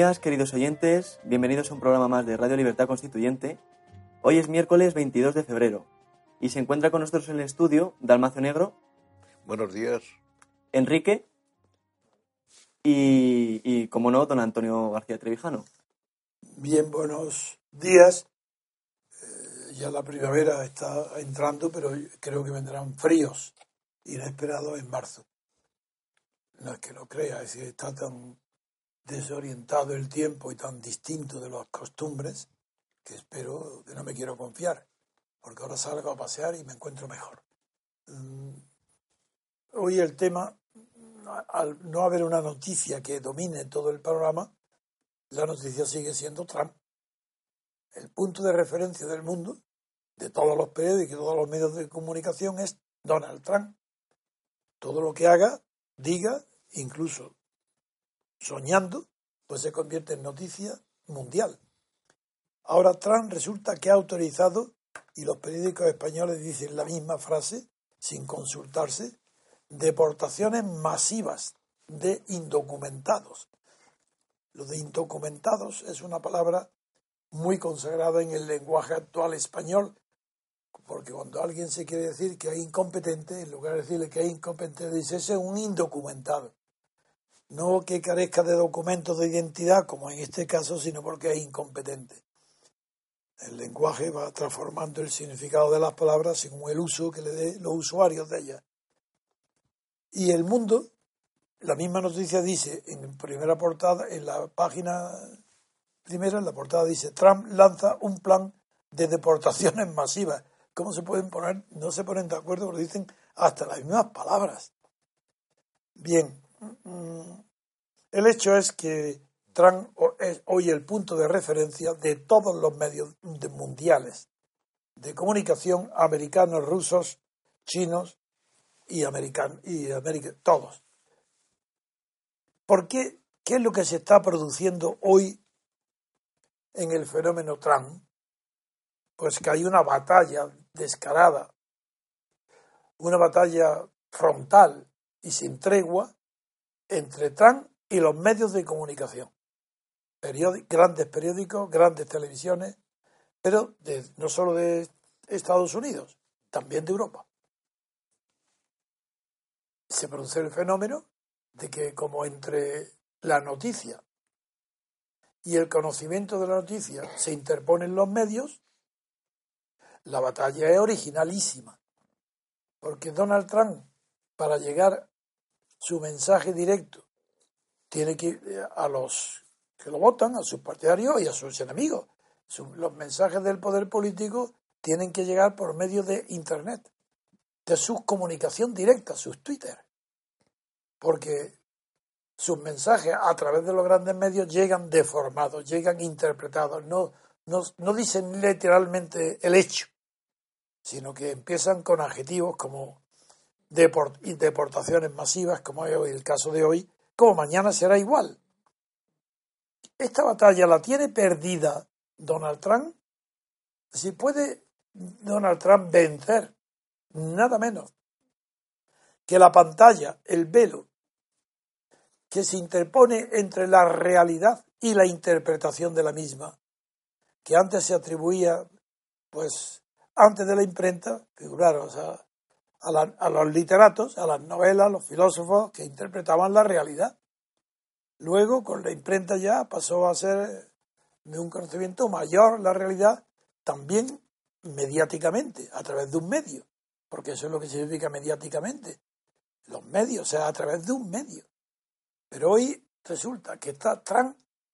Días, queridos oyentes. Bienvenidos a un programa más de Radio Libertad Constituyente. Hoy es miércoles 22 de febrero y se encuentra con nosotros en el estudio Dalmacio Negro. Buenos días. Enrique y, y, como no, don Antonio García Trevijano. Bien, buenos días. Eh, ya la primavera está entrando, pero creo que vendrán fríos inesperados en marzo. No es que lo crea, es que está tan desorientado el tiempo y tan distinto de las costumbres que espero que no me quiero confiar, porque ahora salgo a pasear y me encuentro mejor. Hoy el tema, al no haber una noticia que domine todo el programa, la noticia sigue siendo Trump. El punto de referencia del mundo, de todos los periódicos y todos los medios de comunicación, es Donald Trump. Todo lo que haga, diga, incluso soñando, pues se convierte en noticia mundial. Ahora Trump resulta que ha autorizado, y los periódicos españoles dicen la misma frase, sin consultarse, deportaciones masivas de indocumentados. Lo de indocumentados es una palabra muy consagrada en el lenguaje actual español, porque cuando alguien se quiere decir que es incompetente, en lugar de decirle que es incompetente, dice ese es un indocumentado no que carezca de documentos de identidad, como en este caso, sino porque es incompetente. El lenguaje va transformando el significado de las palabras según el uso que le den los usuarios de ellas. Y el mundo, la misma noticia dice en primera portada, en la página primera, en la portada dice, Trump lanza un plan de deportaciones masivas. ¿Cómo se pueden poner? No se ponen de acuerdo porque dicen hasta las mismas palabras. Bien, el hecho es que Trump es hoy el punto de referencia de todos los medios mundiales de comunicación americanos, rusos, chinos y americanos, y todos. ¿Por qué? ¿Qué es lo que se está produciendo hoy en el fenómeno Trump? Pues que hay una batalla descarada, una batalla frontal y sin tregua entre Trump y los medios de comunicación. grandes periódicos, grandes televisiones, pero no solo de Estados Unidos, también de Europa. Se produce el fenómeno de que como entre la noticia y el conocimiento de la noticia se interponen los medios, la batalla es originalísima. Porque Donald Trump, para llegar su mensaje directo tiene que ir eh, a los que lo votan, a sus partidarios y a sus enemigos. los mensajes del poder político tienen que llegar por medio de Internet, de su comunicación directa, sus Twitter. Porque sus mensajes a través de los grandes medios llegan deformados, llegan interpretados, no, no, no dicen literalmente el hecho, sino que empiezan con adjetivos como deportaciones masivas, como es el caso de hoy, como mañana será igual. Esta batalla la tiene perdida Donald Trump. Si puede Donald Trump vencer nada menos que la pantalla, el velo, que se interpone entre la realidad y la interpretación de la misma, que antes se atribuía, pues, antes de la imprenta, figuraros, a, a, los literatos, a las novelas, a los filósofos que interpretaban la realidad. Luego, con la imprenta ya pasó a ser de un conocimiento mayor la realidad, también mediáticamente, a través de un medio, porque eso es lo que significa mediáticamente, los medios, o sea, a través de un medio. Pero hoy resulta que está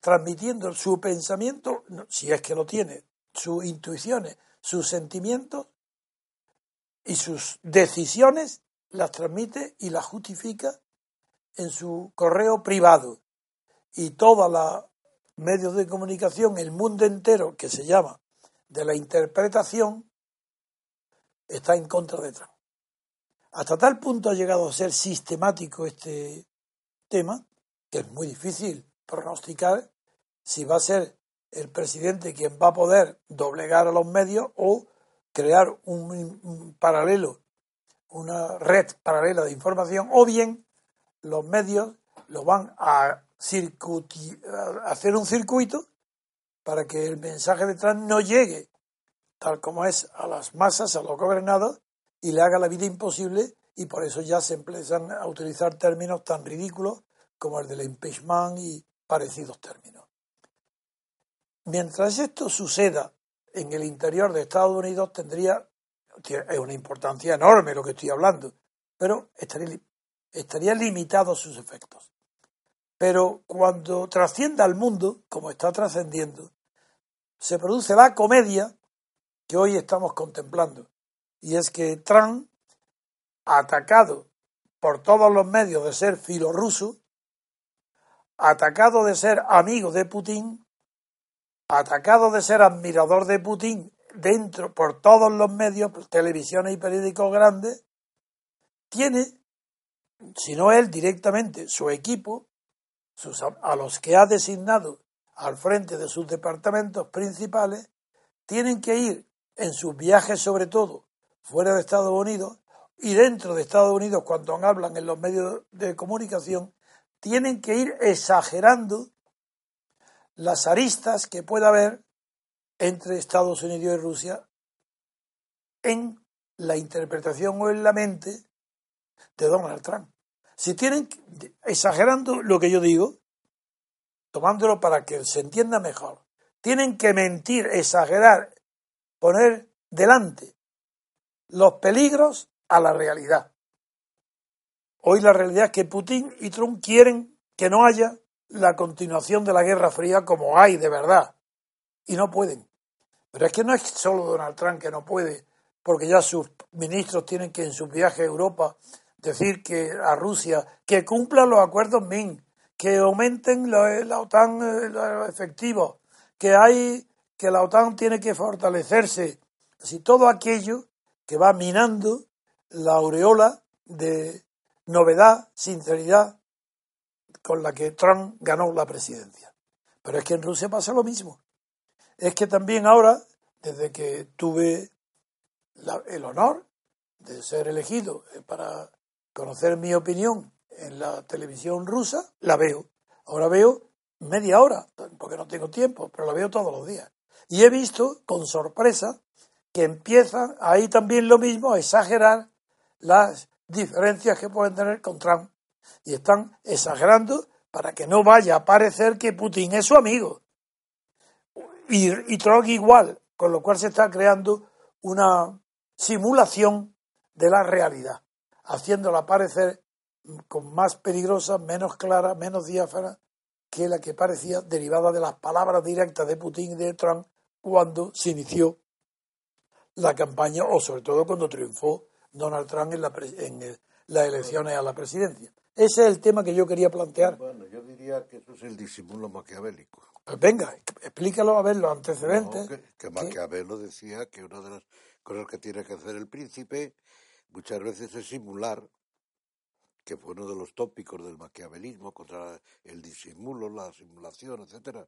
transmitiendo su pensamiento, si es que lo tiene, sus intuiciones, sus sentimientos y sus decisiones, las transmite y las justifica en su correo privado. Y todos los medios de comunicación, el mundo entero que se llama de la interpretación, está en contra de Trump. Hasta tal punto ha llegado a ser sistemático este tema que es muy difícil pronosticar si va a ser el presidente quien va a poder doblegar a los medios o crear un, paralelo, una red paralela de información, o bien los medios lo van a, a hacer un circuito para que el mensaje de Trump no llegue tal como es a las masas, a los gobernados, y le haga la vida imposible y por eso ya se empiezan a utilizar términos tan ridículos como el del impeachment y parecidos términos. Mientras esto suceda en el interior de Estados Unidos tendría es una importancia enorme lo que estoy hablando, pero estaría, estaría limitado sus efectos. Pero cuando trascienda al mundo, como está trascendiendo, se produce la comedia que hoy estamos contemplando. Y es que Trump atacado por todos los medios de ser filorruso, atacado de ser amigo de Putin, atacado de ser admirador de Putin dentro por todos los medios, televisiones y periódicos grandes, tiene, si no él directamente, su equipo, a los que ha designado al frente de sus departamentos principales, tienen que ir en sus viajes sobre todo fuera de Estados Unidos y dentro de Estados Unidos, cuando hablan en los medios de comunicación, tienen que ir exagerando las aristas que pueda haber entre Estados Unidos y Rusia en la interpretación o en la mente de Donald Trump. Si tienen, exagerando lo que yo digo, tomándolo para que se entienda mejor, tienen que mentir, exagerar, poner delante los peligros a la realidad. Hoy la realidad es que Putin y Trump quieren que no haya la continuación de la Guerra Fría como hay de verdad. Y no pueden. Pero es que no es solo Donald Trump que no puede, porque ya sus ministros tienen que en sus viajes a Europa decir que a Rusia que cumplan los acuerdos Min, que aumenten la, OTAN eh, efectivos, que hay que la OTAN tiene que fortalecerse. Así todo aquello que va minando la aureola de novedad, sinceridad con la que Trump ganó la presidencia. Pero es que en Rusia pasa lo mismo. Es que también ahora, desde que tuve el honor de ser elegido eh, para conocer mi opinión en la televisión rusa, la veo. Ahora veo media hora, porque no tengo tiempo, pero la veo todos los días. Y he visto con sorpresa que empiezan ahí también lo mismo a exagerar las diferencias que pueden tener con Trump. Y están exagerando para que no vaya a parecer que Putin es su amigo. Y, Trump igual, con lo cual se está creando una simulación de la realidad, haciéndola parecer con más peligrosa, menos clara, menos diáfana que la que parecía derivada de las palabras directas de Putin y de Trump cuando se inició la campaña o sobre todo cuando triunfó Donald Trump en, la en las elecciones a la presidencia. Ese es el tema que yo quería plantear. Bueno, yo diría que eso es el disimulo maquiavélico. Pues venga, explícalo a ver los antecedentes. que, Maquiavelo decía que una de las cosas que tiene que hacer el príncipe muchas veces es simular, que fue uno de los tópicos del maquiavelismo contra el disimulo, la simulación, etcétera.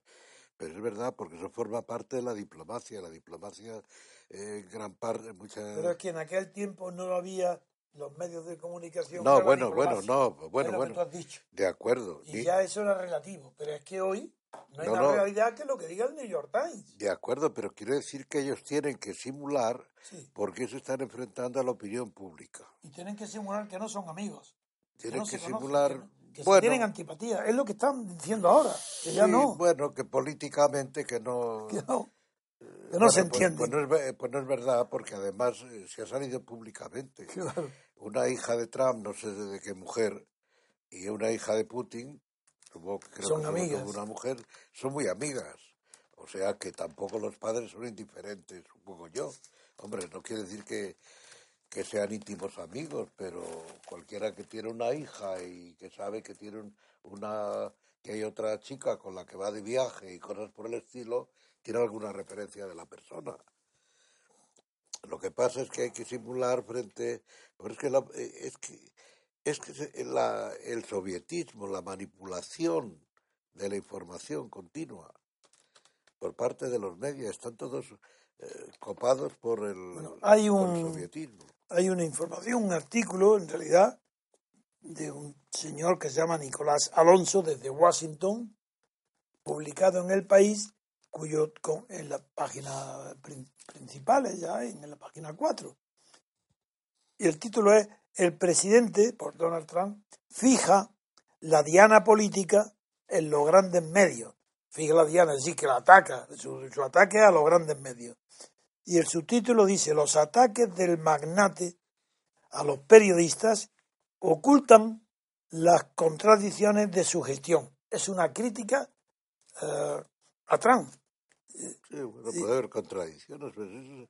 Pero es verdad, porque eso forma parte de la diplomacia. La diplomacia, eh, gran parte, mucha... Pero es que en aquel tiempo no había los medios de comunicación. No, bueno, bueno, no, bueno, que bueno. tú has dicho. De acuerdo, Y ya eso era relativo. Pero es que hoy no hay No, más no. realidad que lo que diga el New York Times. de acuerdo, pero quiero decir que ellos tienen que simular Sí. porque se están enfrentando a la opinión pública. Y tienen que simular que no son amigos. Tienen no que se conocen, simular, que, que se bueno, tienen antipatía. Es lo que están diciendo ahora. Que ya sí, no. bueno, que políticamente que no... Que no, que no Bueno, se pues- entiende. Pues, no es, pues no es verdad, porque además eh, se ha salido públicamente. Claro. Una hija de Trump, no sé de qué mujer, y una hija de Putin, supongo que creo Son que amigas. una mujer, son muy amigas. O sea que tampoco los padres son indiferentes, supongo yo. Hombre, no quiere decir que, que sean íntimos amigos, pero cualquiera que tiene una hija y que sabe que tiene un- una que hay otra chica con la que va de viaje y cosas por el estilo, tiene alguna referencia de la persona. Lo que pasa es que hay que simular frente, pero es que la- eh, es que es que la- el sovietismo, la manipulación de la información continua por parte de los medios están todos eh, copados por el, Bueno, hay por el un- sovietismo. Hay una información, un artículo, en realidad, de un señor que se llama Nicolás Alonso desde Washington, publicado en El País, en la página prin- principal, ya en la página 4. Y el título es El presidente, por Donald Trump, fija la diana política en los grandes medios. Fija la diana, es decir, que la ataca, su, su ataque a los grandes medios. Y el subtítulo dice, los ataques del magnate a los periodistas ocultan las contradicciones de su gestión. Es una crítica eh, a Trump. Sí, bueno, puede haber contradicciones, pero eso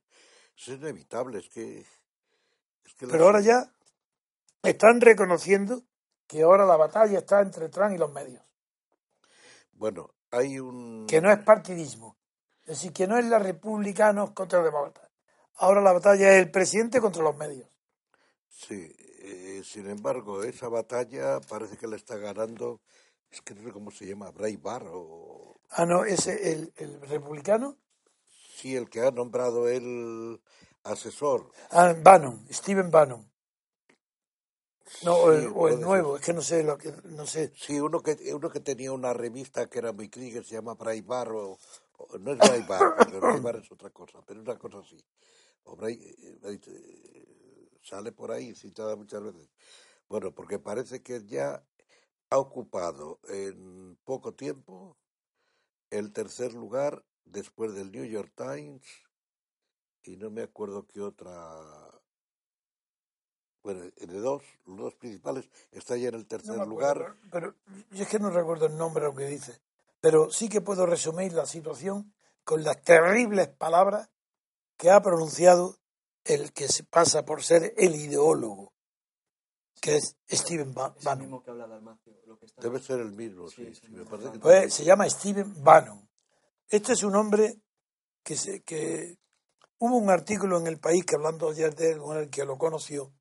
es, inevitable, es que... es que Pero ahora ya están reconociendo que ahora la batalla está entre Trump y los medios. Bueno, hay un... Que no es partidismo. Es decir, que no es la republicanos contra demócratas. Ahora la batalla es el presidente contra los medios. Sí, eh, sin embargo, esa batalla parece que la está ganando, es que no sé cómo se llama, Bray Barr, o Ah, no, ese, el, el republicano. sí, el que ha nombrado el asesor. Ah, Bannon, Stephen Bannon. No, o el, o nuevo, es que no sé lo que, no sé. Sí, uno que, uno que tenía una revista que era muy crítica, se llama Bray Barr, o, o- no es porque Bray Barr es otra cosa, pero una cosa así. O Bray, eh, Bray, eh, sale por ahí citada muchas veces. Bueno, porque parece que ya ha ocupado en poco tiempo el tercer lugar después del New York Times y no me acuerdo qué otra. Bueno, de dos, los dos principales, está ya en el No tercer lugar. pero, pero yo es que no recuerdo el nombre de lo que dice. Pero sí que puedo resumir la situación con las terribles palabras que ha pronunciado el que se pasa por ser el ideólogo, que es el Bannon. mismo que habla Dalmacio. Lo que está... Debe ser el mismo, Sí, sí. es sí, el me mismo. parece que Pues también. se llama Stephen Bannon. Este es un hombre que, se, que hubo un artículo en el país que hablando ayer de él, con el que lo conoció,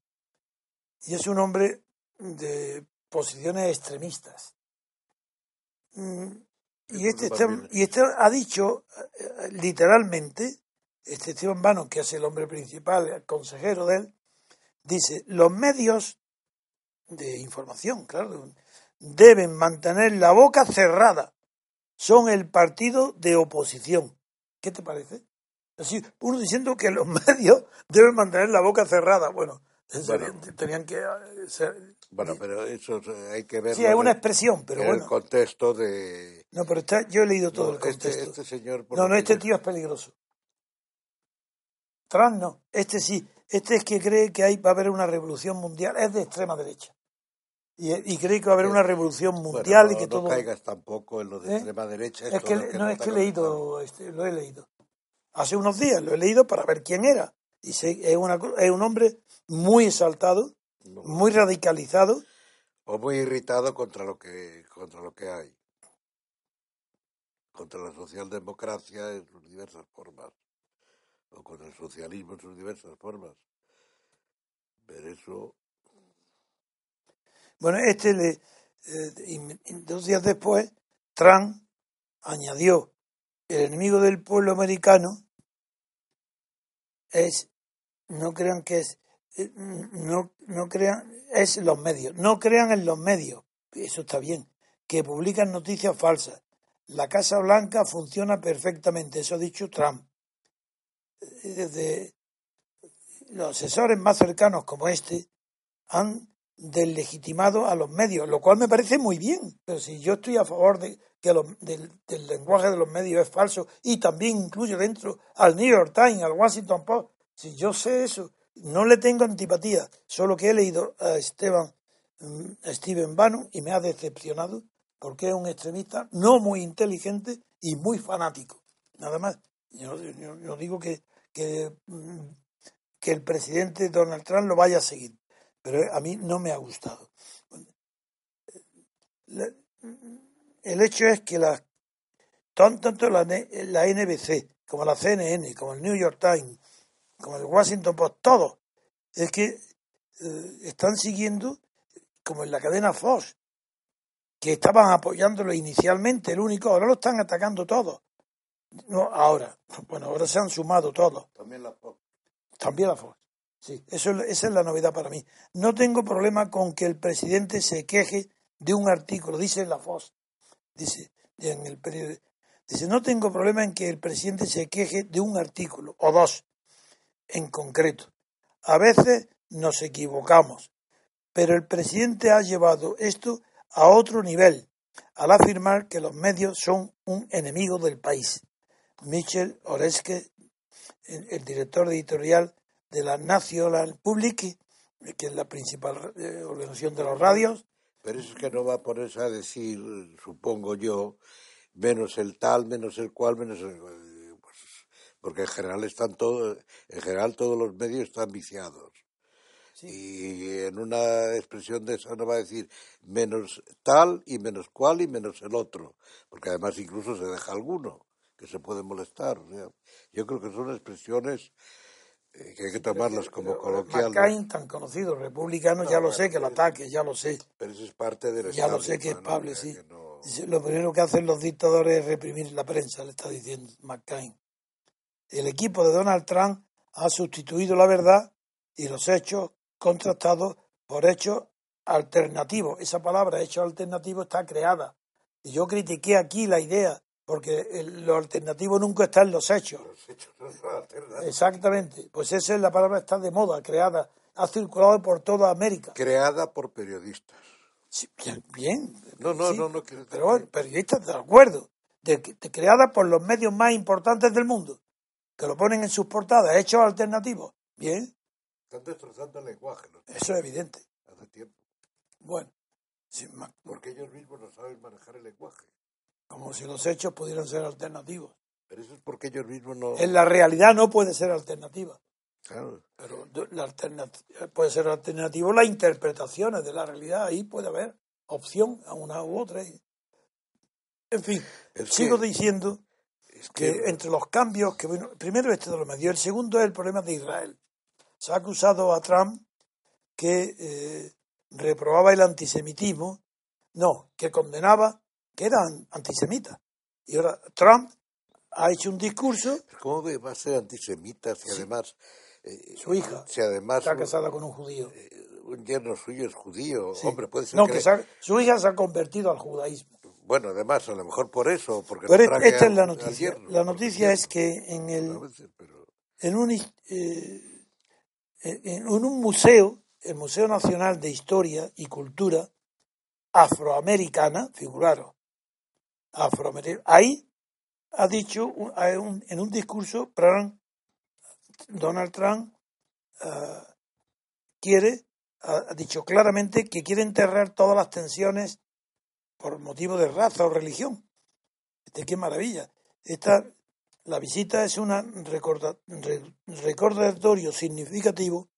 y es un hombre de posiciones extremistas. Mm, Y este, y este ha dicho eh, literalmente, este Stephen Bannon, que es el hombre principal, el consejero de él, dice, los medios de información, claro, deben mantener la boca cerrada. Son el partido de oposición. ¿Qué te parece? Así, uno diciendo que los medios deben mantener la boca cerrada. Bueno, Bueno. tenían que eh, ser... Bueno, pero eso eh, hay que verlo Sí, es una expresión, pero en bueno. el contexto de... No, pero está, yo he leído todo No, el este, contexto. este señor... por No, no, este tío es peligroso. Trump no, este sí. Este es que cree que hay, va a haber una revolución mundial. Es de extrema derecha. Y, y cree que va a haber una revolución Bueno, mundial no, y que no todo... caigas tampoco en lo de ¿Eh? extrema derecha. Es que, no, es que he leído, este, lo he leído. Hace unos días lo he leído para ver quién era. Y sé- es, una, es un hombre muy exaltado, No, muy radicalizado. O muy irritado contra lo que contra lo que hay. Contra la socialdemocracia en sus diversas formas. O contra el socialismo en sus diversas formas. Pero eso, Bueno, este le, eh, dos días después, Trump añadió, el enemigo del pueblo americano es, no crean que es, eh, no, no crean, es los medios, no crean en los medios, eso está bien, que publican noticias falsas. La Casa Blanca funciona perfectamente, eso ha dicho Trump. Desde los asesores más cercanos como este han deslegitimado a los medios, lo cual me parece muy bien, pero si yo estoy a favor de que los- del, del lenguaje de los medios es falso y también incluye dentro al New York Times, al Washington Post, si yo sé eso, no le tengo antipatía, solo que he leído a Esteban, mm, a Steven Bannon y me ha decepcionado porque es un extremista no muy inteligente y muy fanático. Nada más. Yo, yo- digo que, mm, que el presidente Donald Trump lo vaya a seguir, pero a mí no me ha gustado. El hecho es que las, tan- tanto la, la NBC como la CNN, como el New York Times, como el Washington Post, todos, es que eh, están siguiendo, como en la cadena Fox, que estaban apoyándolo inicialmente, el único, ahora lo están atacando todos. No, ahora, bueno, ahora se han sumado todos. también la Fox. También la Fox. Sí, eso, es- esa es la novedad para mí. No tengo problema con que el presidente se queje de un artículo, dice la Fox, dice en el periódico. Dice, no tengo problema en que el presidente se queje de un artículo o dos en concreto. A veces nos equivocamos, pero el presidente ha llevado esto a otro nivel al afirmar que los medios son un enemigo del país. Michel Oreske, el director editorial de la National Public, que es la principal eh, organización de los radios, Pero eso es que no va a ponerse a decir, supongo yo, menos el tal, menos el cual, menos el... eh, pues, porque en general están todos, en general todos los medios están viciados. Y en una expresión de esa no va a decir menos tal y menos cual y menos el otro, porque además incluso se deja alguno que se puede molestar. o sea, yo creo que son expresiones que hay que tomarlas como coloquiales. McCain, tan conocido, republicano, ya lo sé que lo ataque, ya lo sé. Pero eso es parte del Ya lo sé que es. Pablo, sí. no- Lo primero que hacen los dictadores es reprimir la prensa, le está diciendo McCain. El equipo de Donald Trump ha sustituido la verdad y los hechos contrastados por hechos alternativos. Esa palabra, hechos alternativos, está creada. Y yo critiqué aquí la idea, porque el- lo alternativo nunca está en los hechos. Los hechos no son. Exactamente. Pues esa es la palabra, está de moda, creada, ha circulado por toda América. Creada por periodistas. Sí, bien, bien. No, no, sí, no, no quiero Pero bueno, periodistas de acuerdo, de, creada por los medios más importantes del mundo, que lo ponen en sus portadas, hechos alternativos. Bien, Están destrozando el lenguaje eso es evidente. hace tiempo. Bueno, sin más, Porque ellos mismos no saben manejar el lenguaje. Como si los hechos pudieran ser alternativos. Pero eso es porque ellos mismos no. En la realidad no puede ser alternativa, Claro. pero la alternat- puede ser alternativo las interpretaciones de la realidad, ahí puede haber opción a una u otra. En fin, Es sigo que- diciendo Es que que entre los cambios que bueno, primero este de los medios, el segundo es el problema de Israel. Se ha acusado a Trump que eh, reprobaba el antisemitismo, no, que condenaba que era an- antisemita. Y ahora Trump ha hecho un discurso, ¿Cómo va a ser antisemita si además. eh, su hija Si además está casada con un judío. un yerno suyo es judío. Sí. Hombre, puede ser No, que. que se ha- su hija se ha convertido al judaísmo. Bueno, además, a lo mejor por eso. Porque Pero no esta es la noticia. yerno, La noticia es que en el, A veces, pero. en un, eh, en un museo, el Museo Nacional de Historia y Cultura Afroamericana, figuraros, ahí ha dicho en un discurso, Donald Trump ah, quiere, ha, ha dicho claramente que quiere enterrar todas las tensiones por motivo de raza o religión. Este, qué maravilla. Esta, la visita es un recordatorio significativo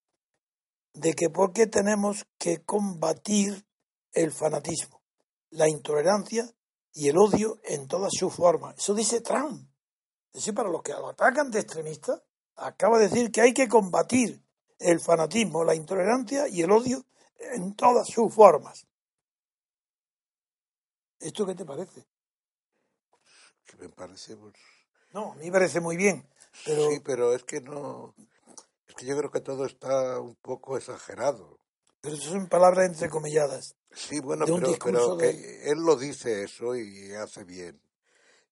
de que por qué tenemos que combatir el fanatismo, la intolerancia y el odio en todas sus formas. Eso dice Trump. Es decir, para los que lo atacan de extremista, acaba de decir que hay que combatir el fanatismo, la intolerancia y el odio en todas sus formas. ¿Esto qué te parece? Que me parece. pues, No, a mí me parece muy bien, pero Sí, pero es que no. Es que yo creo que todo está un poco exagerado. Pero eso son palabras entrecomilladas. Sí, bueno, de un pero, discurso pero que de- él lo dice eso y hace bien.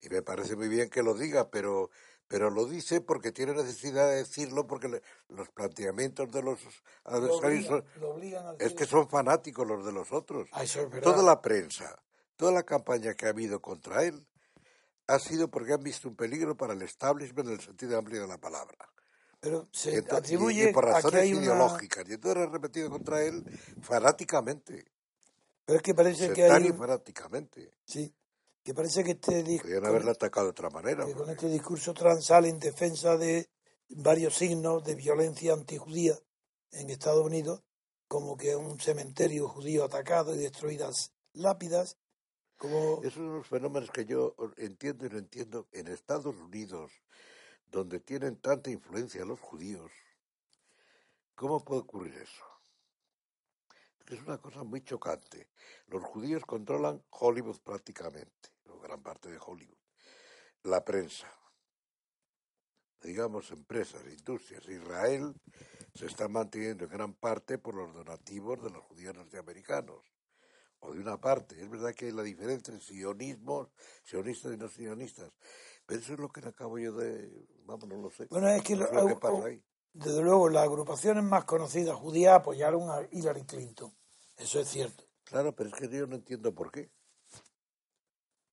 Y me parece muy bien que lo diga, pero, pero lo dice porque tiene necesidad de decirlo, porque le- los planteamientos de los Lo adversarios obligan, son- lo obligan al es que son fanáticos los de los otros. Ah, eso es verdad. Toda la prensa, toda la campaña que ha habido contra él ha sido porque han visto un peligro para el establishment en el sentido amplio de la palabra. Pero se atribuye y por razones una... ideológicas. Y entonces ha repetido contra él fanáticamente. Pero es que parece que hay... fanáticamente. Sí, que parece que este Podrían discurso... haberle atacado de otra manera. que con este discurso transal en defensa de varios signos de violencia antijudía en Estados Unidos, como que un cementerio judío atacado y destruidas lápidas, como Esos son los fenómenos que yo entiendo y no entiendo en Estados Unidos, donde tienen tanta influencia los judíos. ¿Cómo puede ocurrir eso? Es una cosa muy chocante. Los judíos controlan Hollywood prácticamente, o gran parte de Hollywood. La prensa, digamos empresas, industrias. Israel se está manteniendo en gran parte por los donativos de los judíos norteamericanos o de una parte. Es verdad que hay la diferencia entre sionismo, sionistas y no sionistas. Pero eso es lo que acabo yo de... Vamos, no lo sé. Bueno, es que No lo- lo que pasa ahí. desde luego las agrupaciones más conocidas judías apoyaron a Hillary Clinton. Eso es cierto. Claro, pero es que yo no entiendo por qué.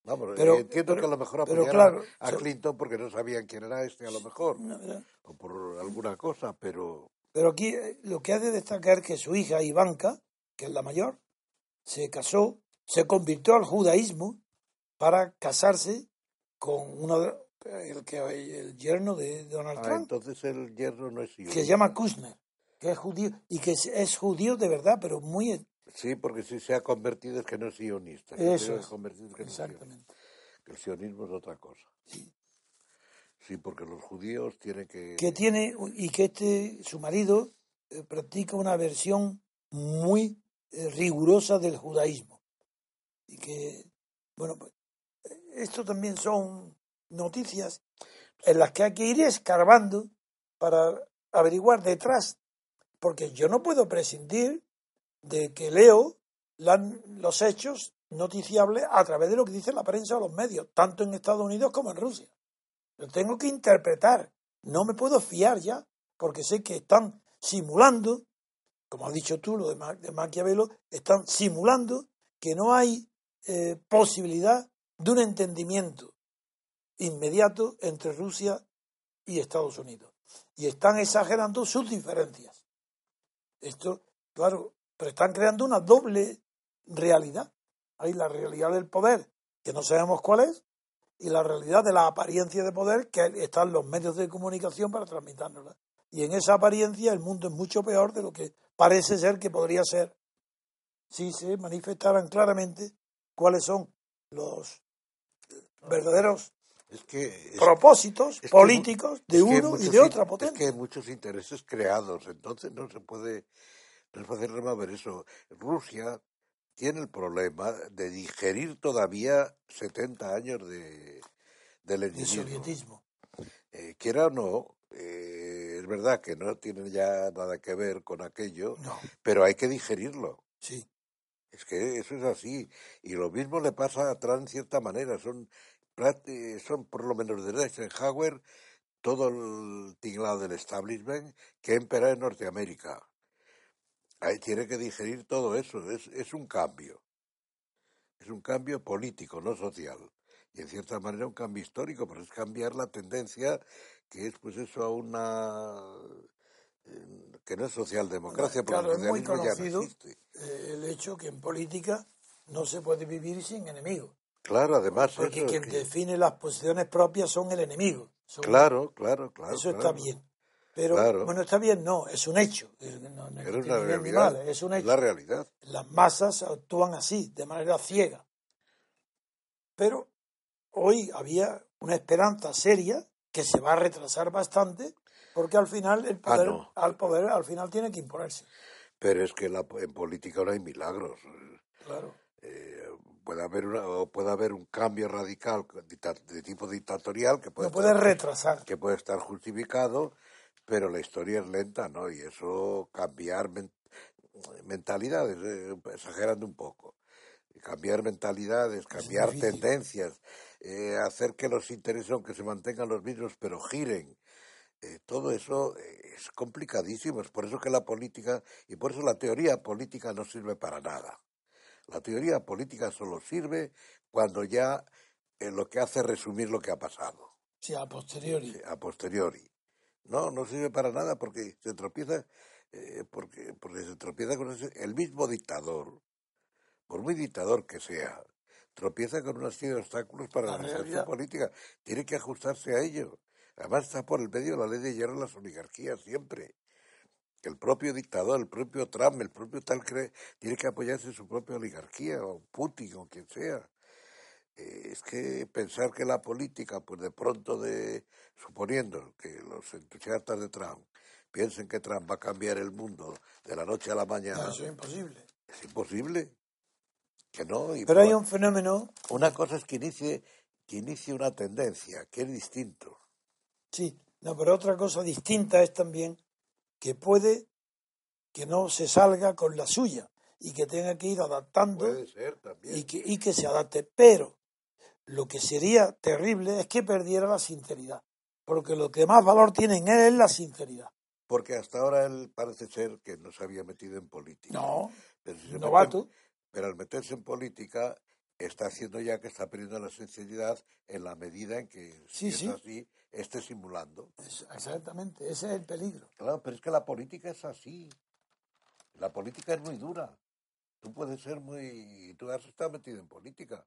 Vamos, Pero- eh, entiendo pero- que a lo mejor apoyaron claro, a Clinton porque no sabían quién era este, a lo mejor, No, o por alguna cosa, pero Pero aquí eh, lo que ha de destacar es que su hija Ivanka, que es la mayor, se casó, se convirtió al judaísmo para casarse con uno de- el, que, el yerno de Donald ah, Trump, entonces el hierro no es que sionista. se llama Kushner, que es judío y que es, es judío de verdad, pero muy Sí, porque si se ha convertido es que no es sionista. Eso es. convertido es que no es sionista. exactamente. Que el sionismo es otra cosa. Sí. Sí, porque los judíos tienen que... que tiene y que este su marido eh, practica una versión muy eh, rigurosa del judaísmo y que bueno pues, eh, esto también son noticias en las que hay que ir escarbando para averiguar detrás porque yo no puedo prescindir de que leo los hechos noticiables a través de lo que dice la prensa o los medios tanto en Estados Unidos como en Rusia lo tengo que interpretar. No me puedo fiar ya, porque sé que están simulando, como has dicho tú, lo de, Ma- de Maquiavelo, están simulando que no hay eh, posibilidad de un entendimiento inmediato entre Rusia y Estados Unidos. Y están exagerando sus diferencias. Esto, claro, pero están creando una doble realidad. Hay la realidad del poder, que no sabemos cuál es, y la realidad de la apariencia de poder que están los medios de comunicación para transmitárnosla. Y en esa apariencia el mundo es mucho peor de lo que parece ser que podría ser si se manifestaran claramente cuáles son los verdaderos Es que... es- propósitos es políticos de que uno y de otra Es que potencia. hay muchos intereses creados, entonces no se puede, es fácil remover eso. Rusia tiene el problema de digerir todavía 70 años de, del de leninismo. sovietismo. Eh, quiera o no, eh, es verdad que no tiene ya nada que ver con aquello, No, pero hay que digerirlo. sí. Es que eso es así. Y lo mismo le pasa a Trump en cierta manera. Son, prácti- son por lo menos de Eisenhower todo el tinglado del establishment que impera en Norteamérica. Ahí tiene que digerir todo eso. Es, es un cambio. Es un cambio político, no social. Y en cierta manera un cambio histórico, pero es cambiar la tendencia que es pues eso a una eh, que no es socialdemocracia, porque Claro, el es muy no conocido existe. eh, el hecho que en política no se puede vivir sin enemigos. Claro, además Porque eso, quien que- define las posiciones propias son el enemigo. Son- claro, claro, claro. Eso está bien. Pero, Claro. bueno, está bien, no, es un hecho. No- no es Pero es ni una realidad. es un hecho. la realidad. Las masas actúan así, de manera ciega. Pero hoy había una esperanza seria que se va a retrasar bastante Porque al final el poder, Ah, no. al poder al final tiene que imponerse. Pero es que la- en política no hay milagros. Claro. Eh, puede haber una, puede haber un cambio radical de tipo dictatorial que puede, No puede estar, retrasar. que puede estar justificado, pero la historia es lenta, ¿no? Y eso cambiar men- mentalidades, eh, exagerando un poco. Cambiar mentalidades, cambiar tendencias, eh, hacer que los intereses, aunque se mantengan los mismos, pero giren. Eh, todo eso eh, es complicadísimo. Es por eso que la política, y por eso la teoría política no sirve para nada. La teoría política solo sirve cuando ya eh, lo que hace es resumir lo que ha pasado Sí, a posteriori. a posteriori. No, no sirve para nada porque se tropieza, eh, porque, porque se tropieza con ese- el mismo dictador, por muy dictador que sea, tropieza con una serie de obstáculos para La realidad. política. Tiene que ajustarse a ello. Además está por el medio la ley de hierro de las oligarquías siempre. El propio dictador, el propio Trump, el propio tal cree, tiene que apoyarse en su propia oligarquía, o Putin, o quien sea. Es que pensar que la política, pues de pronto, de suponiendo que los entusiastas de Trump piensen que Trump va a cambiar el mundo de la noche a la mañana, No, eso es imposible. es imposible. Que no. Y Pero hay un fenómeno, Una cosa es que inicie, que inicie una tendencia, que es distinto. sí, no, pero otra cosa distinta es también que puede que no se salga con la suya y que tenga que ir adaptando Puede ser también. y que, y que se adapte. Pero lo que sería terrible es que perdiera la sinceridad, porque lo que más valor tiene en él es la sinceridad. Porque hasta ahora él parece ser que no se había metido en política. No, Pero, si novato. pero al meterse en política está haciendo ya que está perdiendo la sinceridad en la medida en que, si Sí, es sí. así, esté simulando. Es- Exactamente, ese es el peligro. Claro, pero es que la política es así. La política es muy dura. Tú puedes ser muy... Tú has estado metido en política.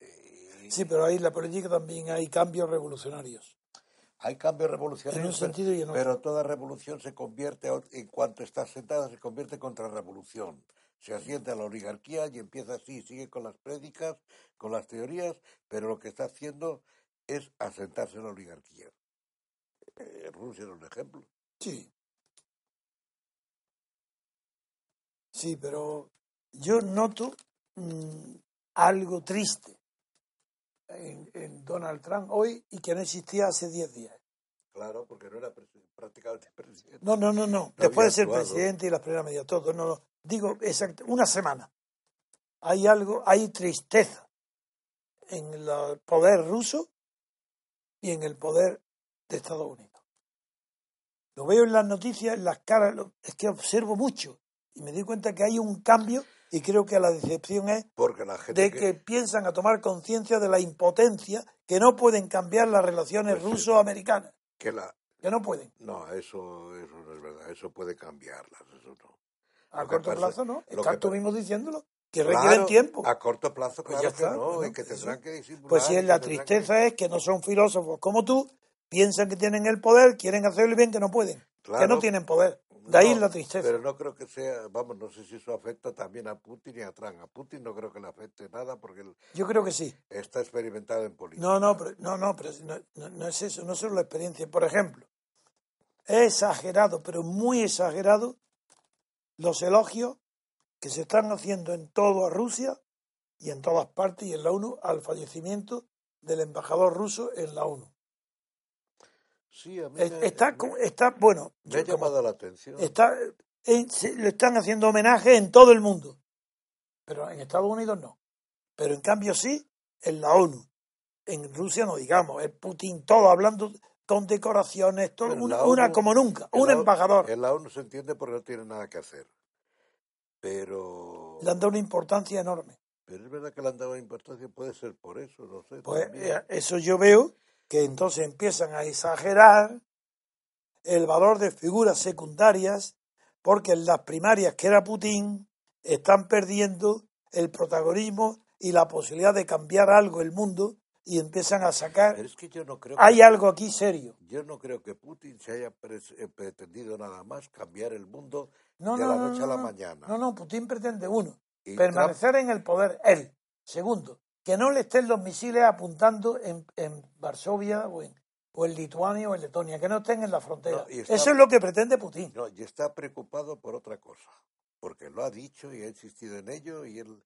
Eh, Sí, pero ahí en la política también hay cambios revolucionarios. Hay cambios revolucionarios, En un pero- sentido y en otro. pero toda revolución se convierte, a- en cuanto está sentada, se convierte contra revolución. Se asienta la oligarquía y empieza así, sigue con las prédicas, con las teorías, pero lo que está haciendo es asentarse en la oligarquía. Eh, Rusia es un ejemplo. Sí. Sí, pero yo noto mm, algo triste en, en Donald Trump hoy y que no existía hace 10 días. Claro, porque no era prácticamente presidente. No, no, no, no. Después de ser actuado. presidente y las primeras medidas, todo. No, no. Digo, exacto, una semana. Hay algo, hay tristeza en el poder ruso y en el poder de Estados Unidos. Lo veo en las noticias, en las caras, es que observo mucho y me doy cuenta que hay un cambio y creo que la decepción es Porque la gente de que piensan a tomar conciencia de la impotencia, que no pueden cambiar las relaciones Pues ruso-americanas, que la... que no pueden. No, eso, eso no es verdad. Eso puede cambiarlas, eso no. A Lo corto pasa- plazo no. lo Están que mismo diciéndolo, que Claro, requieren tiempo. A corto plazo, Pues claro ya que está, no, que tendrán que. Pues si es que la tristeza es que no son filósofos como tú, piensan que tienen el poder, quieren hacerlo bien, que no pueden, que no tienen poder. De ahí No, la tristeza. Pero no creo que sea, vamos, no sé si eso afecta también a Putin y a Trump. A Putin no creo que le afecte nada porque él Yo creo que sí. está experimentado en política. No, no, pero, no, no, pero no, es eso, no es solo la experiencia. Por ejemplo, es exagerado, pero muy exagerado, los elogios que se están haciendo en todo a Rusia y en todas partes y en la ONU al fallecimiento del embajador ruso en la ONU. Sí, a mí me, Está, me- está bueno, me ha llamado la atención. está, en- se- le están haciendo homenaje en todo el mundo, pero en Estados Unidos no. Pero en cambio sí en la ONU. En Rusia no digamos, es Putin todo hablando con decoraciones, todo, una, una como nunca, un embajador. En la ONU se entiende porque no tiene nada que hacer. Pero, Le han dado una importancia enorme. pero es verdad que le han dado importancia, puede ser por eso, no sé. Pues también. eh, eso yo veo que entonces empiezan a exagerar el valor de figuras secundarias porque en las primarias que era Putin están perdiendo el protagonismo y la posibilidad de cambiar algo el mundo y empiezan a sacar Pero es que yo no creo hay que, algo aquí serio. yo no creo que Putin se haya eh, pretendido nada más cambiar el mundo no de no la no, noche no, a la mañana. no no Putin pretende uno permanecer en el poder él. Segundo que no le estén los misiles apuntando en, en Varsovia o en, o en Lituania o en Letonia, que no estén en la frontera. No, y está- Eso es lo que pretende Putin. No, y está preocupado por otra cosa, porque lo ha dicho y ha insistido en ello y él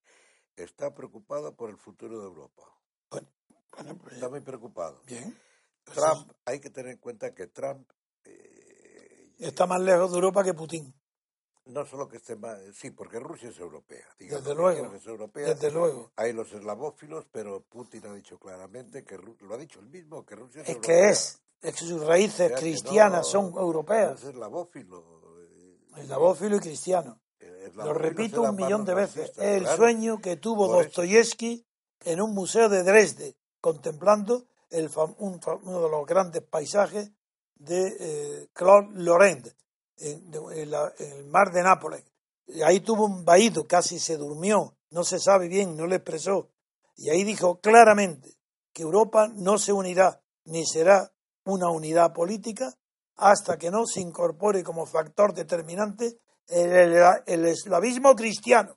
está preocupado por el futuro de Europa. Bueno, pues, Está muy preocupado. bien. Pues Trump, hay que tener en cuenta que Trump eh, Está más lejos de Europa que Putin, no solo que esté más, sí, porque Rusia es europea. digamos Desde luego, es europea. desde luego. Hay los eslavófilos, pero Putin ha dicho claramente que lo ha dicho él mismo que Rusia es, Es europea. que es, es que sus raíces O sea que cristianas no- son europeas. Es eslavófilo. eh, Eslavófilo y cristiano. eh, Lo repito un millón de veces. racistas, Es el claro. sueño que tuvo Por eso. Dostoyevsky en un museo de Dresde, contemplando el un uno de los grandes paisajes de eh, Claude Lorraine, en, de- en la- en el mar de Nápoles. Y ahí tuvo un vaído, casi se durmió, no se sabe bien, no lo expresó. Y ahí dijo claramente que Europa no se unirá ni será una unidad política hasta que no se incorpore como factor determinante el, el- el eslavismo cristiano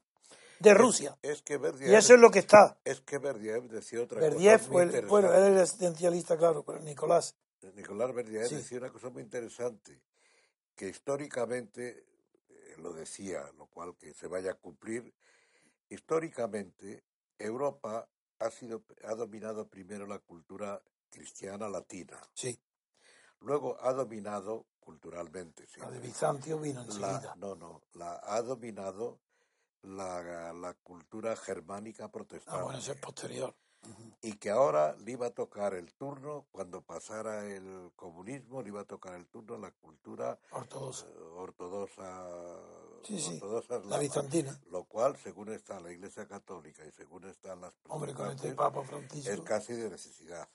de Rusia. Es que Berdiev, Y eso es lo que está. es que Berdiev decía otra Berdiev, cosa muy fue el- bueno, él era existencialista, claro, pero Nicolás. Nicolás Berdiev Sí. decía una cosa muy interesante, que históricamente, eh, lo decía, lo cual que se vaya a cumplir, históricamente Europa ha, sido, ha dominado primero la cultura cristiana latina, Sí, luego ha dominado culturalmente, sí, la de Bizancio vino la, no, no, la, ha dominado la, la cultura germánica protestante Ah, bueno, eso es posterior. Y que ahora le iba a tocar el turno, cuando pasara el comunismo, le iba a tocar el turno la cultura Ortodoxa. eh, ortodoxa, Sí, sí, ortodoxa La eslava, bizantina. lo cual, según está la Iglesia Católica y según están las Hombre, con este es casi de necesidad,